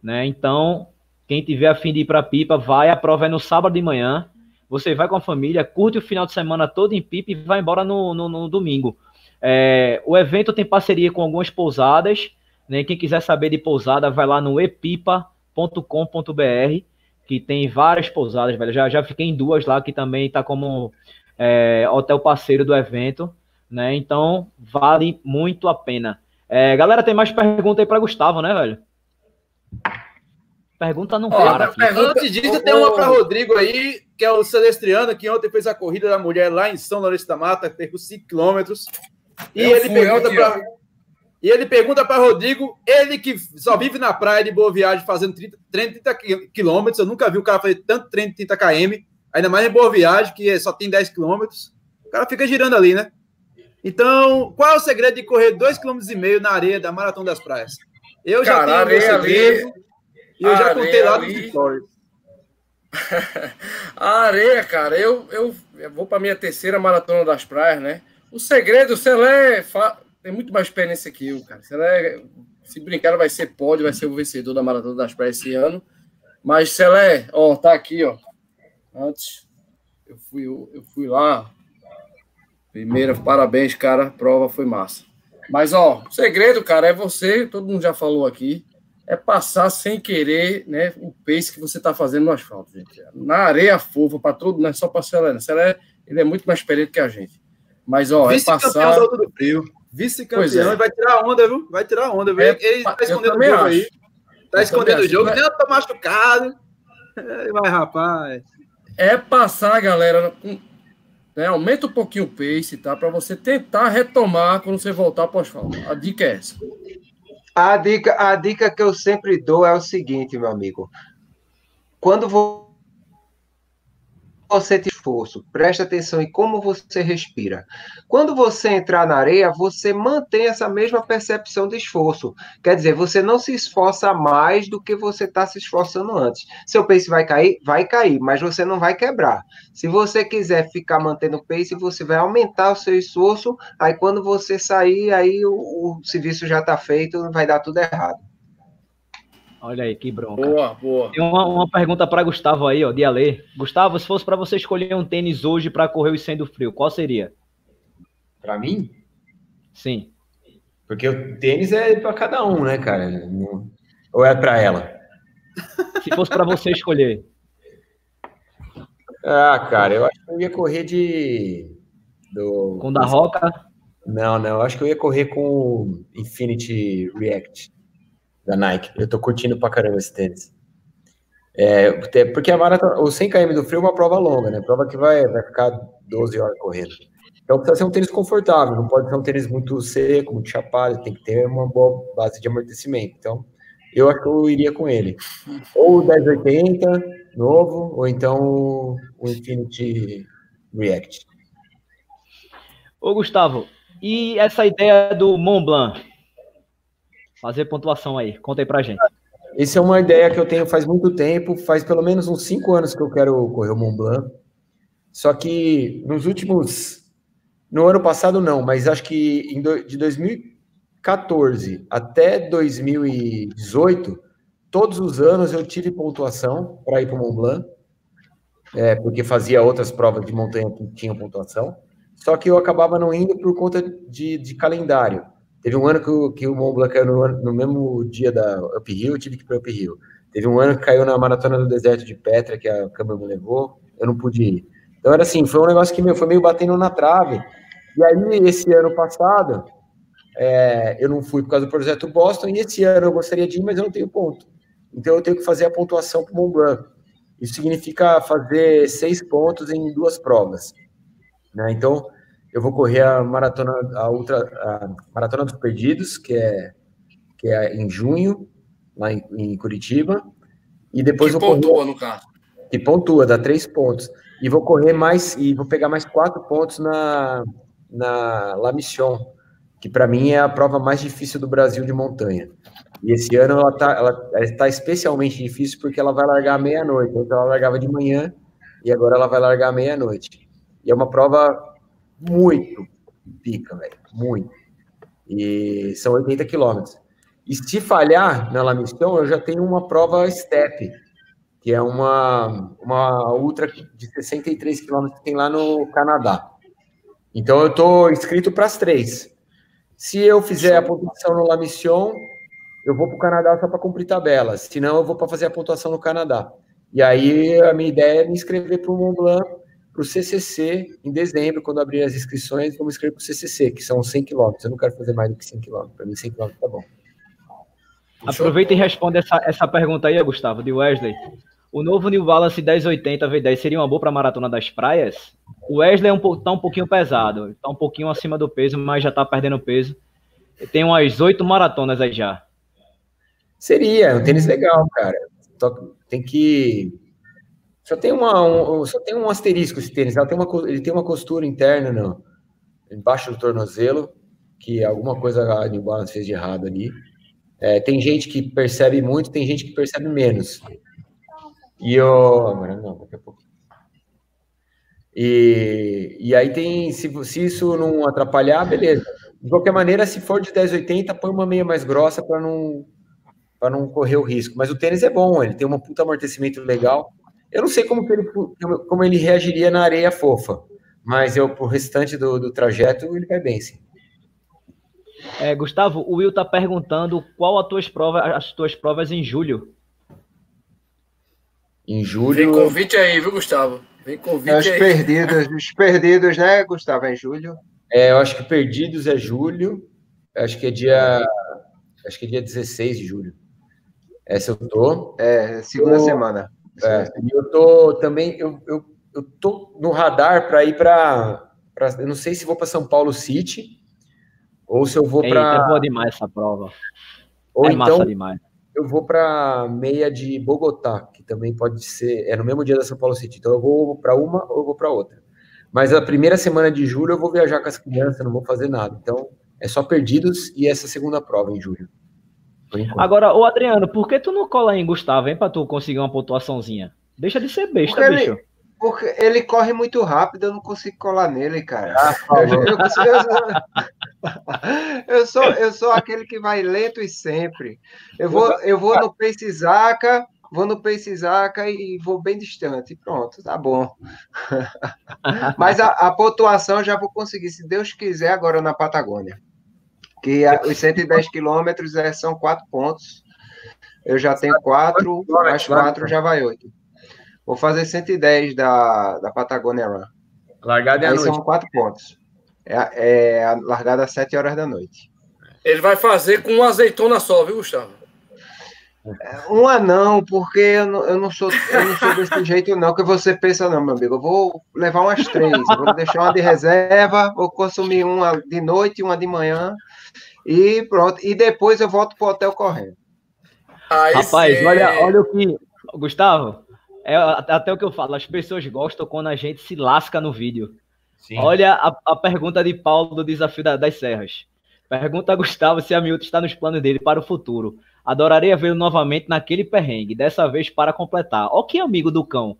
né? Então, quem tiver a fim de ir para Pipa, vai. A prova é no sábado de manhã. Você vai com a família, curte o final de semana todo em Pipa e vai embora no, no, no domingo. É, o evento tem parceria com algumas pousadas. Né? Quem quiser saber de pousada, vai lá no epipa.com.br, que tem várias pousadas, velho. Já, já fiquei em duas lá, que também está como é, hotel parceiro do evento. Né? Então, vale muito a pena. É, galera, tem mais pergunta aí para Gustavo, né, velho? Pergunta não para. Antes disso, tem uma para Rodrigo aí, que é o Celestriano, que ontem fez a corrida da mulher lá em São Lourenço da Mata, percorreu 5 quilômetros. E ele pergunta para e ele pergunta para Rodrigo, ele que só vive na praia de Boa Viagem fazendo 30, 30 quilômetros, eu nunca vi o cara fazer tanto treino de 30 km, ainda mais em Boa Viagem, que só tem 10 quilômetros. O cara fica girando ali, né? Então, qual é o segredo de correr 2,5 km na areia da Maratona das Praias? Eu já cara, tenho o segredo ali, e eu já contei lá nos stories. [laughs] a areia, cara, eu, eu, eu vou para minha terceira Maratona das Praias, né? O segredo, o Celé tem muito mais experiência que eu, cara. Celé, se brincar, vai ser pódio, vai ser o vencedor da Maratona das Praias esse ano. Mas, Celé, ó, tá aqui, ó. Antes, eu fui, eu fui lá. Primeiro, parabéns, cara. A prova foi massa. Mas, ó, o segredo, cara, é você, todo mundo já falou aqui, é passar sem querer, né, o pace que você está fazendo no asfalto, gente. Na areia fofa, para tudo, não é só para Celé. Né? Celé, ele é muito mais experiente que a gente. Mas, ó, é passar. Do frio. Vice-campeão, é. vai tirar onda, viu? Vai tirar onda, viu? É, ele tá escondendo o jogo aí. Tá escondendo o jogo, eu tô machucado. Vai, rapaz. É passar, galera. Né, aumenta um pouquinho o pace, tá? Para você tentar retomar quando você voltar asfalto. A dica é essa. A dica, a dica que eu sempre dou é o seguinte, meu amigo. Quando você tem esforço, preste atenção em como você respira. Quando você entrar na areia, você mantém essa mesma percepção de esforço. Quer dizer, você não se esforça mais do que você está se esforçando antes. Seu pace vai cair? Vai cair, mas você não vai quebrar. Se você quiser ficar mantendo o pace, você vai aumentar o seu esforço. Aí quando você sair, aí o, o serviço já está feito, vai dar tudo errado. Olha aí, que bronca. Boa, boa. Tem uma, uma pergunta para Gustavo aí, ó, de Ale. Gustavo, se fosse para você escolher um tênis hoje para correr o sendo frio, qual seria? Para mim? Sim. Porque o tênis é para cada um, né, cara? Ou é para ela? Se fosse para você escolher. Ah, cara, eu acho que eu ia correr de. Do... Com da Roca? Não, não, eu acho que eu ia correr com Infinity React da Nike. Eu tô curtindo pra caramba esse tênis. É, porque a maratona, o 100 km do frio é uma prova longa, né? Prova que vai, vai ficar 12 horas correndo. Então precisa ser um tênis confortável, não pode ser um tênis muito seco, muito chapado, tem que ter uma boa base de amortecimento. Então, eu acho que eu iria com ele. Ou o 1080 novo, ou então o Infinity React. Ô Gustavo, e essa ideia do Mont Blanc? Fazer pontuação aí. Conta aí pra gente. Essa é uma ideia que eu tenho faz muito tempo, faz pelo menos uns cinco anos que eu quero correr o Mont Blanc. Só que nos últimos. No ano passado, não, mas acho que de 2014 até 2018, todos os anos eu tive pontuação para ir para o Mont Blanc, é, porque fazia outras provas de montanha que tinham pontuação. Só que eu acabava não indo por conta de, de calendário. Teve um ano que o, que o Mont Blanc caiu no, no mesmo dia da Up Hill, eu tive que ir para Up Hill. Teve um ano que caiu na Maratona do Deserto de Petra, que a câmera me levou, eu não pude ir. Então era assim, foi um negócio que meu, foi meio batendo na trave. E aí, esse ano passado, é, eu não fui por causa do projeto Boston, e esse ano eu gostaria de ir, mas eu não tenho ponto. Então eu tenho que fazer a pontuação para o Mont Blanc. Isso significa fazer seis pontos em duas provas. Né? Então, eu vou correr a maratona, a ultra, a maratona dos perdidos, que é que é em junho lá em, em Curitiba, e depois que vou pontua correr, no caso. Que pontua, dá três pontos. E vou correr mais e vou pegar mais quatro pontos na na La Mission, que para mim é a prova mais difícil do Brasil de montanha. E esse ano ela está ela, ela tá especialmente difícil porque ela vai largar meia-noite. Então ela largava de manhã e agora ela vai largar meia-noite. E é uma prova muito pica, velho. Muito. E são 80 quilômetros. E se falhar na La eu já tenho uma prova step, que é uma, uma ultra de 63 quilômetros que tem lá no Canadá. Então eu estou inscrito para as três. Se eu fizer a pontuação no La Mission, eu vou para o Canadá só para cumprir tabelas. Senão, eu vou para fazer a pontuação no Canadá. E aí, a minha ideia é me inscrever para o Mont Blanc, para o CCC, em dezembro, quando abrir as inscrições, vou me inscrever para o CCC, que são 100 quilômetros. Eu não quero fazer mais do que 100 quilômetros. Para mim, 100 quilômetros tá bom. Aproveita e responde essa, essa pergunta aí, Gustavo, de Wesley. O novo New Balance 1080 V10 seria uma boa para a maratona das praias? O Wesley é um, tá um pouquinho pesado, está um pouquinho acima do peso, mas já está perdendo peso. Tem umas oito maratonas aí já. Seria, é um tênis legal, cara. Tem que. Só tem, uma, um, só tem um asterisco esse tênis. Tem uma, ele tem uma costura interna no, embaixo do tornozelo, que alguma coisa a New Balance fez de errado ali. É, tem gente que percebe muito, tem gente que percebe menos. E eu. Não, daqui a pouco. E, e aí tem. Se, se isso não atrapalhar, beleza. De qualquer maneira, se for de 10,80, põe uma meia mais grossa para não para não correr o risco. Mas o tênis é bom, ele tem um puta amortecimento legal. Eu não sei como, ele, como ele reagiria na areia fofa, mas eu, pro restante do, do trajeto, ele vai bem, sim. É, Gustavo, o Will tá perguntando qual as tuas provas, as tuas provas em julho. Em julho. Vem convite aí, viu, Gustavo? Vem convite os aí. Perdidos, [laughs] os perdidos, né, Gustavo, é em julho? É, eu acho que perdidos é julho. Acho que é dia. Acho que é dia 16 de julho. Essa eu tô. É, segunda tô, semana. É, e eu tô também, eu, eu, eu tô no radar para ir para. Eu não sei se vou para São Paulo City ou se eu vou para. É boa demais essa prova. Ou é então, demais. Eu vou para meia de Bogotá, que também pode ser. É no mesmo dia da São Paulo City. Então eu vou para uma ou eu vou para outra. Mas a primeira semana de julho eu vou viajar com as crianças, não vou fazer nada. Então é só perdidos e essa segunda prova em julho. Agora, o Adriano, por que tu não cola em Gustavo, hein, pra tu conseguir uma pontuaçãozinha? Deixa de ser besta, porque bicho. Ele, porque ele corre muito rápido, eu não consigo colar nele, cara. Ah, eu, eu, consigo, eu, [laughs] eu, sou, eu sou aquele que vai lento e sempre. Eu vou, eu vou no Pace Zaca, vou no Pace Zaca e vou bem distante. Pronto, tá bom. [laughs] Mas a, a pontuação já vou conseguir, se Deus quiser, agora na Patagônia que os 110 quilômetros é, são quatro pontos. Eu já tenho quatro, mais quatro já vai oito. Vou fazer 110 da, da Patagônia Run. Largada é Aí são quatro pontos. É, é a largada às 7 horas da noite. Ele vai fazer com uma azeitona só, viu, Gustavo? Uma não, porque eu não, eu não, sou, eu não sou desse jeito, não, que você pensa, não, meu amigo. Eu vou levar umas três, vou deixar uma de reserva, vou consumir uma de noite e uma de manhã, e pronto. E depois eu volto pro hotel correndo. Aí Rapaz, sim. olha, olha o que. Gustavo, é até o que eu falo, as pessoas gostam quando a gente se lasca no vídeo. Sim. Olha a, a, pergunta de Paulo do Desafio da, das Serras. Pergunta a Gustavo se a Milton está nos planos dele para o futuro. Adoraria vê-lo novamente naquele perrengue, dessa vez para completar. Ó que amigo do cão.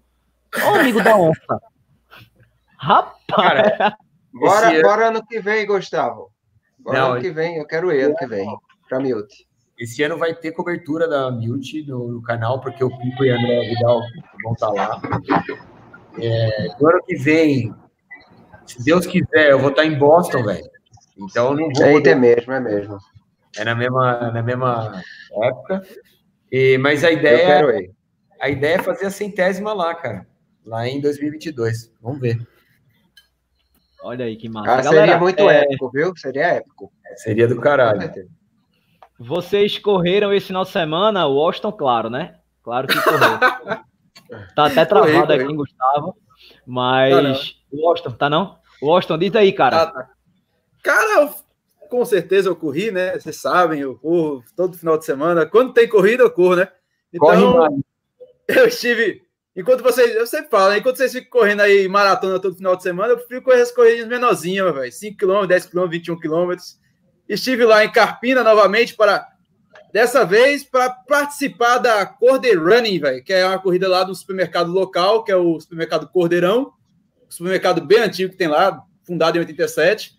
Ó amigo da onça. [laughs] Rapaz. Cara, bora, bora ano que vem, Gustavo. Agora, Não, ano que vem, eu quero ir ano que vem, para Milt. Esse ano vai ter cobertura da Milt no, no, canal, porque o Pico e a André Vidal vão estar tá lá. É, no ano que vem, se Deus quiser, eu vou estar tá em Boston, velho. Então não vou. É, poder... é mesmo, é mesmo. É na mesma, na mesma época. E, mas a ideia, a ideia é fazer a centésima lá, cara. Lá em 2022. Vamos ver. Olha aí que massa. Ah, Galera, seria muito é... épico, viu? Seria épico. Seria do caralho. Vocês correram esse final de semana, o Washington, claro, né? Claro que correu. [laughs] tá até travado corri, aqui, Gustavo. Mas. o Washington, tá não? Washington, diz aí, cara. Ah, tá. Cara, com certeza eu corri, né? Vocês sabem, eu corro todo final de semana. Quando tem corrida, eu corro, né? Então, [laughs] eu estive Enquanto vocês, eu sempre falo, né? enquanto vocês ficam correndo aí maratona todo final de semana, eu prefiro correr as corridinhas menorzinhas, velho. 5km, 10km, 21km. Estive lá em Carpina novamente para Dessa vez para participar da Corder Running, velho, que é uma corrida lá do supermercado local, que é o supermercado Cordeirão, supermercado bem antigo que tem lá, fundado em 87.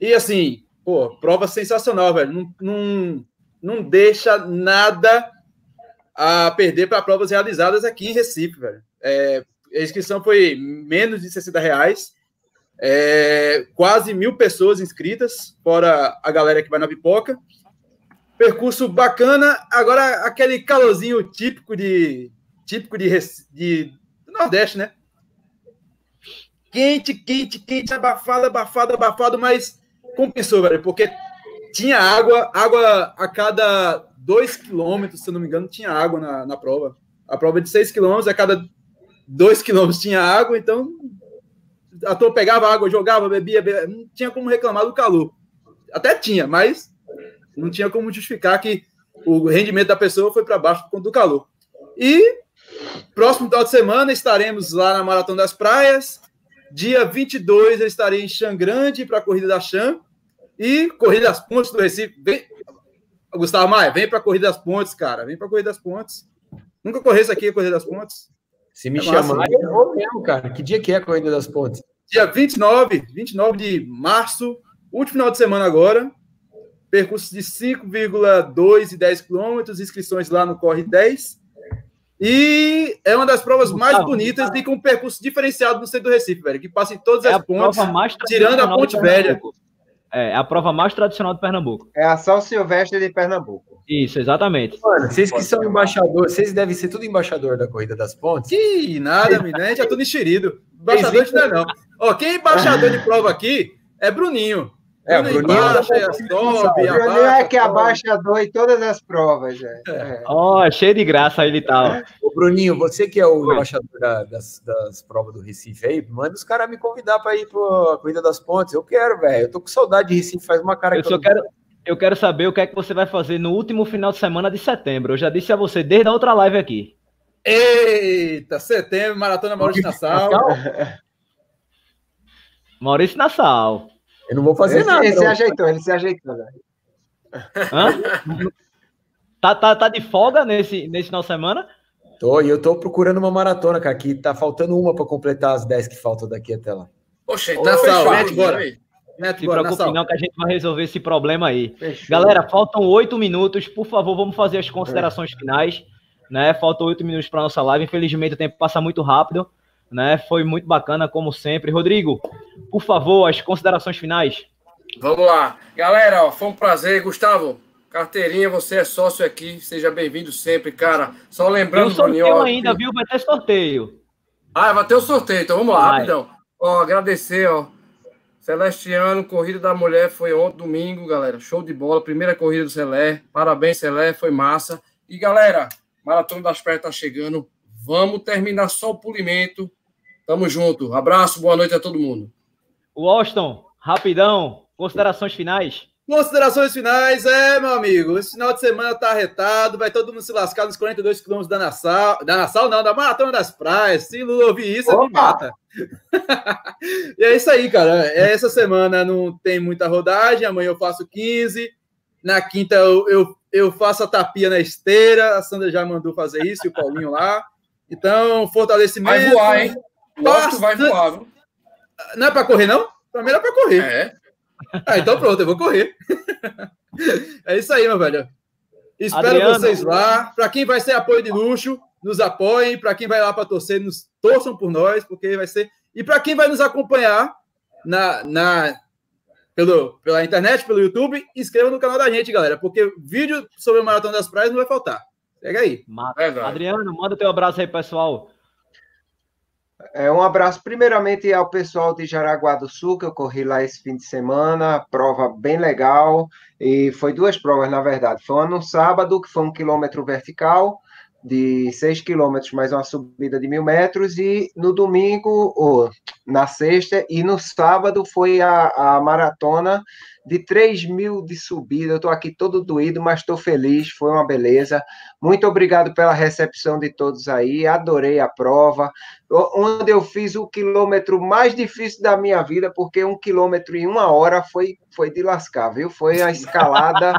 E assim, pô, prova sensacional, velho. Não, não, não deixa nada a perder para provas realizadas aqui em Recife, velho. É, a inscrição foi menos de 60 reais. É, quase mil pessoas inscritas, fora a galera que vai na pipoca. Percurso bacana. Agora, aquele calorzinho típico de típico de, de Nordeste, né? Quente, quente, quente, abafado, abafado, abafado, mas compensou, velho, porque tinha água, água a cada dois quilômetros, se não me engano, tinha água na, na prova. A prova é de seis quilômetros, a cada dois quilômetros tinha água, então a turma pegava água, jogava, bebia, bebia, não tinha como reclamar do calor. Até tinha, mas não tinha como justificar que o rendimento da pessoa foi para baixo por conta do calor. E próximo final de semana estaremos lá na Maratona das Praias. Dia 22 eu estarei em Xangrande para a Corrida da Xan. E Corrida das Pontes do Recife. Vem... Gustavo Maia, vem para a Corrida das Pontes, cara. Vem para a Corrida das Pontes. Nunca correu isso aqui, Corrida das Pontes. Se me é chamar, eu vou mesmo, cara. Que dia que é a Corrida das Pontes? Dia 29, 29 de março, último final de semana agora. Percurso de 5,2 e 10 quilômetros, inscrições lá no Corre 10. E é uma das provas mais bonitas e com um percurso diferenciado no centro do Recife, velho, que passa em todas é as pontes, tirando a Ponte Velha. É, é a prova mais tradicional de Pernambuco. É a São Silvestre de Pernambuco. Isso, exatamente. Mano, vocês que são embaixadores, vocês devem ser tudo embaixador da Corrida das Pontes? Que nada, menino, a gente é tudo enxerido. Embaixador de não é não. Ó, quem é embaixador de prova aqui é Bruninho. É, o Bruninho abaixa, sobe, abaixa, é que abaixa dois em todas as provas. É. é. Ó, é. oh, cheio de graça ele tá. Ô, Bruninho, você que é o embaixador da, das, das provas do Recife aí, manda os caras me convidar para ir para a Corrida das Pontes. Eu quero, velho. Eu tô com saudade de Recife, faz uma cara eu que só eu... quero. Eu quero saber o que é que você vai fazer no último final de semana de setembro. Eu já disse a você desde a outra live aqui. Eita, setembro, Maratona Maurício Nassau. Maurício Nassau. Eu não vou fazer ele, nada. Ele não. se ajeitou, ele se ajeitou. Né? [laughs] tá, tá, tá de folga nesse, nesse final de semana? Tô, e eu tô procurando uma maratona, cara, que tá faltando uma para completar as 10 que faltam daqui até lá. Poxa, tá fechado, mete bora. Mete Se preocupe não que a gente vai resolver esse problema aí. Fechou. Galera, faltam oito minutos. Por favor, vamos fazer as considerações é. finais. Né? Faltam oito minutos para nossa live. Infelizmente, o tempo passa muito rápido né? Foi muito bacana, como sempre. Rodrigo, por favor, as considerações finais. Vamos lá. Galera, ó, foi um prazer. Gustavo, carteirinha, você é sócio aqui. Seja bem-vindo sempre, cara. Só lembrando, Tem sorteio Bruninho, ainda, viu? Vai ter sorteio. Ah, vai ter o sorteio. Então vamos lá, vai. rapidão. Ó, agradecer, ó. Celestiano, Corrida da Mulher foi ontem, domingo, galera. Show de bola. Primeira corrida do Celé. Parabéns, Celé. Foi massa. E, galera, Maratona das Praias tá chegando. Vamos terminar só o polimento Tamo junto. Abraço, boa noite a todo mundo. Washington, rapidão, considerações finais. Considerações finais, é, meu amigo. Esse final de semana tá arretado, vai todo mundo se lascar nos 42 quilômetros da Nassau. Da Nassau, não, da Maratona das Praias. Se Lula ouvir isso, me mata. [laughs] e é isso aí, cara. Essa semana não tem muita rodagem. Amanhã eu faço 15. Na quinta eu, eu, eu faço a tapia na esteira. A Sandra já mandou fazer isso e o Paulinho lá. Então, fortalecimento. Vai voar, hein? Bastante... vai voar, viu? Não é para correr, não? Para mim era para correr. É. Ah, então pronto, eu vou correr. [laughs] é isso aí, meu velho. Espero Adriano. vocês lá. Para quem vai ser apoio de luxo, nos apoiem. Para quem vai lá para torcer, nos torçam por nós, porque vai ser. E para quem vai nos acompanhar na, na pelo, pela internet, pelo YouTube, inscreva no canal da gente, galera, porque vídeo sobre o Maratona das Praias não vai faltar. Pega aí. Adriano, manda teu abraço aí, pessoal. É, um abraço primeiramente ao pessoal de Jaraguá do Sul, que eu corri lá esse fim de semana, prova bem legal, e foi duas provas, na verdade. Foi uma no sábado, que foi um quilômetro vertical, de 6 quilômetros, mais uma subida de mil metros, e no domingo, ou na sexta, e no sábado foi a, a maratona de 3 mil de subida. Eu estou aqui todo doído, mas estou feliz, foi uma beleza. Muito obrigado pela recepção de todos aí, adorei a prova, onde eu fiz o quilômetro mais difícil da minha vida, porque um quilômetro em uma hora foi, foi de lascar, viu? Foi a [laughs] escalada.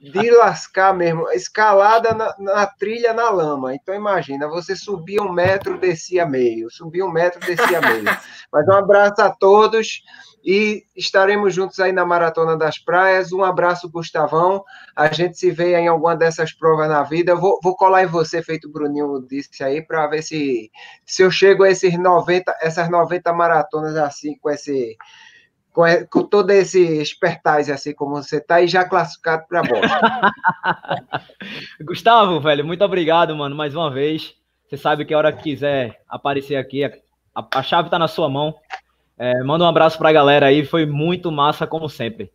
De lascar mesmo, escalada na, na, trilha na lama. Então imagina, você subia um metro, descia meio, subia um metro, descia meio. [laughs] Mas um abraço a todos e estaremos juntos aí na Maratona das Praias. Um abraço, Gustavão. A gente se vê em alguma dessas provas na vida. Vou, vou colar em você, feito o Bruninho disse aí, para ver se, se eu chego a esses 90, essas 90 maratonas assim, com esse. Com, com todo esse expertise, assim como você está, e já classificado para a bola. [laughs] Gustavo, velho, muito obrigado, mano, mais uma vez. Você sabe que a hora que quiser aparecer aqui, a, a chave está na sua mão. É, manda um abraço para a galera aí, foi muito massa, como sempre.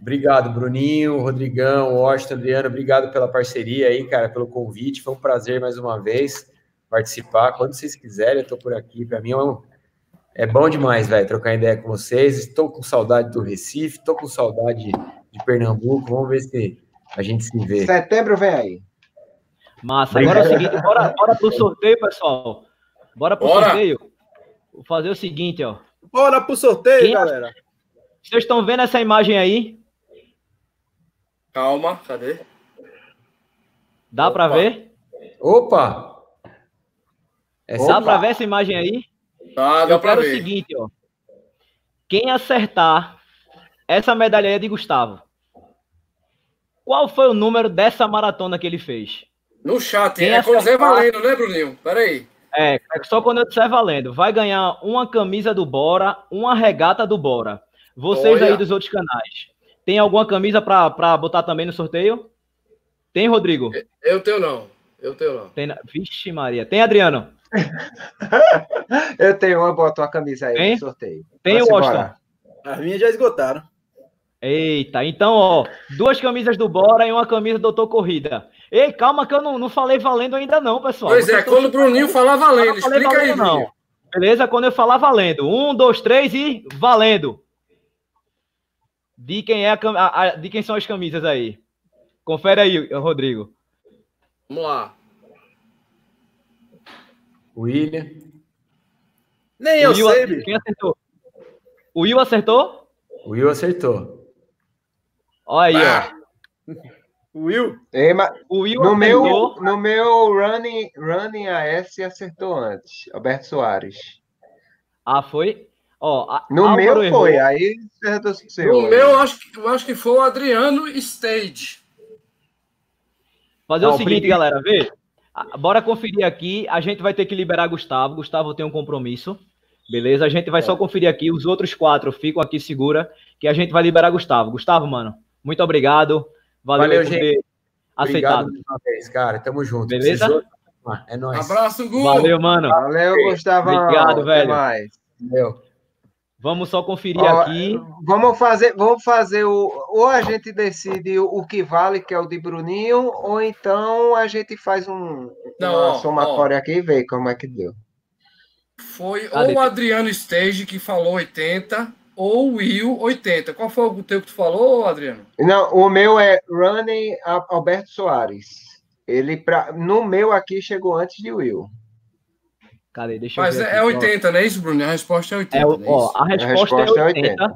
Obrigado, Bruninho, Rodrigão, Washington, Adriano, obrigado pela parceria aí, cara, pelo convite. Foi um prazer mais uma vez participar. Quando vocês quiserem, eu tô por aqui. Para mim é, um... é, bom demais, velho, trocar ideia com vocês. Estou com saudade do Recife, estou com saudade de Pernambuco. Vamos ver se a gente se vê. Setembro vem aí. Massa. Agora é o seguinte, bora, bora pro sorteio, pessoal. Bora pro bora. sorteio. Vou fazer o seguinte, ó. Bora pro sorteio, Quem... galera. Vocês estão vendo essa imagem aí? Calma, cadê? Dá para ver? Opa! Essa... Dá para ver essa imagem aí? Eu quero ver. o seguinte, ó. Quem acertar essa medalha aí é de Gustavo. Qual foi o número dessa maratona que ele fez? No chat, Quem é acertar... com o Zé Valendo, né, Bruninho? Peraí. É, é só quando eu disser valendo. Vai ganhar uma camisa do Bora, uma regata do Bora. Vocês Olha. aí dos outros canais. Tem alguma camisa para botar também no sorteio? Tem, Rodrigo? Eu tenho não. Eu tenho não. Tem, Vixe, Maria. Tem, Adriano? [laughs] eu tenho uma, boto uma camisa aí Tem? sorteio. Tem, Washington? As minhas já esgotaram. Eita, então, ó, duas camisas do Bora e uma camisa do Doutor Corrida. Ei, calma que eu não, não falei valendo ainda não, pessoal. Pois é, quando o Bruninho falar valendo, explica valendo, aí, não. Beleza? Quando eu falar valendo. Um, dois, três e valendo. De quem, é a, a, a, de quem são as camisas aí? Confere aí, Rodrigo. Vamos lá. William. Nem eu Will, sei. Quem acertou? O Will acertou? O Will acertou. Olha aí, ah. ó. Will? O Will no, meu, no meu running, running AS acertou antes. Alberto Soares. Ah, foi? Ó, a, no Álvaro meu errou. foi, aí acertou seu. No meu, eu acho, acho que foi o Adriano Stage. Fazer Não, o seguinte, galera, vê. Bora conferir aqui. A gente vai ter que liberar Gustavo. Gustavo tem um compromisso. Beleza? A gente vai é. só conferir aqui. Os outros quatro ficam aqui segura, que a gente vai liberar Gustavo. Gustavo, mano, muito obrigado. Valeu, Valeu gente. aceitado. Obrigado vez, cara. Tamo junto. Beleza? É nóis. Abraço, Gu. Valeu, mano. Valeu, Gustavo. Obrigado, velho. mais. Valeu. Vamos só conferir Ó, aqui. Vamos fazer, vamos fazer o. Ou a gente decide o que vale, que é o de Bruninho, ou então a gente faz um, não, uma somatória ó, aqui e vê como é que deu. Foi ou o Adriano Stage que falou 80, ou Will 80. Qual foi o teu que tu falou, Adriano? Não, o meu é Running Alberto Soares. Ele pra, no meu aqui chegou antes de Will. Cadê? Deixa Mas eu ver. Mas é, 80, não é isso, Bruno? A resposta é 80. É, ó, a, resposta a, resposta é 80. É 80.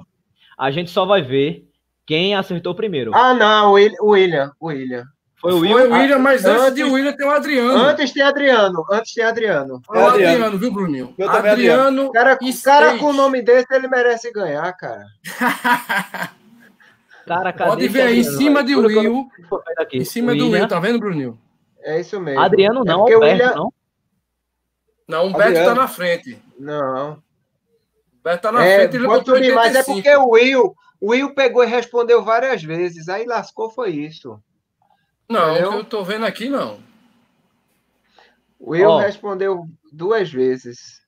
A gente só vai ver quem acertou primeiro. Ah, não, o William. O William. Foi o William, Foi o William mas antes, antes de William tem o Adriano. Antes tem Adriano. Antes tem Adriano. É o Adriano, Adriano viu, Bruninho? Eu Adriano. Cara, cara com o nome desse, ele merece ganhar, cara. [laughs] cara Pode ver aí, em cima de Will. Em cima do Will, tá vendo, Bruninho? É isso mesmo. Adriano não, é Alberto, William... não. Não, o Beto tá na frente. Não. O Beto tá na é, frente. Ele subir, mas é porque o Will, o Will pegou e respondeu várias vezes. Aí lascou, foi isso. Não, Entendeu? eu tô vendo aqui, não. O Will oh. respondeu duas vezes.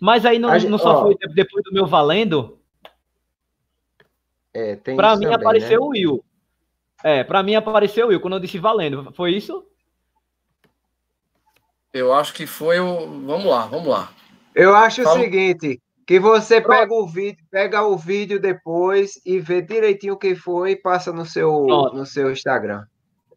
Mas aí não, não só oh. foi depois do meu valendo? É, tem Pra mim também, apareceu né? o Will. É, pra mim apareceu o Will quando eu disse valendo. Foi isso? Eu acho que foi o. Vamos lá, vamos lá. Eu acho Fala. o seguinte: que você pega o vídeo, pega o vídeo depois e vê direitinho quem foi e passa no seu, no seu Instagram.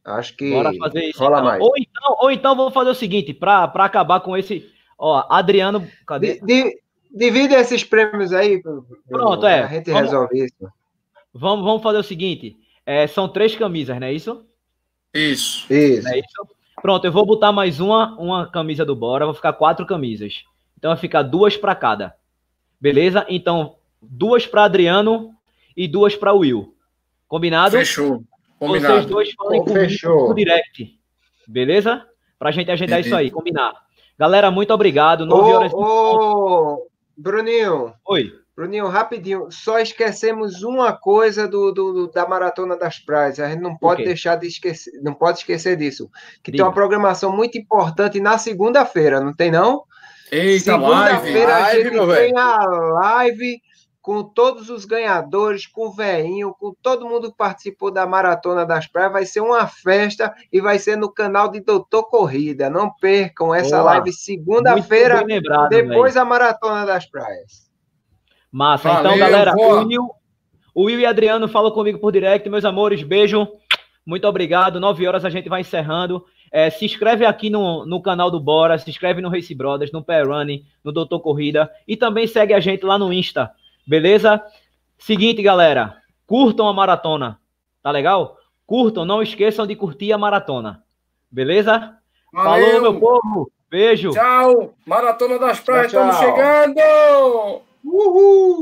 Acho que Bora fazer isso, rola então. mais. Ou então, ou então vou fazer o seguinte, para acabar com esse. Ó, Adriano. Cadê? Di, divide esses prêmios aí. Pronto, é. A gente vamos, resolve isso. Vamos, vamos fazer o seguinte. É, são três camisas, não é isso? Isso. Isso. É isso? Pronto, eu vou botar mais uma, uma camisa do Bora, vou ficar quatro camisas. Então vai ficar duas para cada. Beleza? Então, duas para Adriano e duas para Will. Combinado? Fechou. Vocês Combinado. dois falem fechou. no direct. Beleza? Pra gente agendar Entendi. isso aí, combinar. Galera, muito obrigado. 9 horas. Ô, ô, Bruninho, Oi. Bruninho, rapidinho, só esquecemos uma coisa do, do- do- da Maratona das Praias. A gente não pode quê? deixar de esquecer, não pode esquecer disso. Que Diga. tem uma programação muito importante na segunda-feira, não tem não? Eita, live. Segunda-feira a Live, gente meu tem a live com todos os ganhadores, com o veinho, com todo mundo que participou da Maratona das Praias. Vai ser uma festa e vai ser no canal de Doutor Corrida. Não percam essa Boa. live segunda-feira, depois velho. da Maratona das Praias. Massa. Valeu, então, galera, boa. o Will, o Will e Adriano falam comigo por direct, meus amores. Beijo. Muito obrigado. 9 horas a gente vai encerrando. É, se inscreve aqui no, no canal do Bora, se inscreve no Race Brothers, no Pair Running, no Doutor Corrida e também segue a gente lá no Insta, beleza? Seguinte, galera, curtam a maratona, tá legal? Curtam, não esqueçam de curtir a maratona, beleza? Falou, meu povo, beijo. Tchau. Maratona das Praias, Tchau, estamos chegando. Uhul!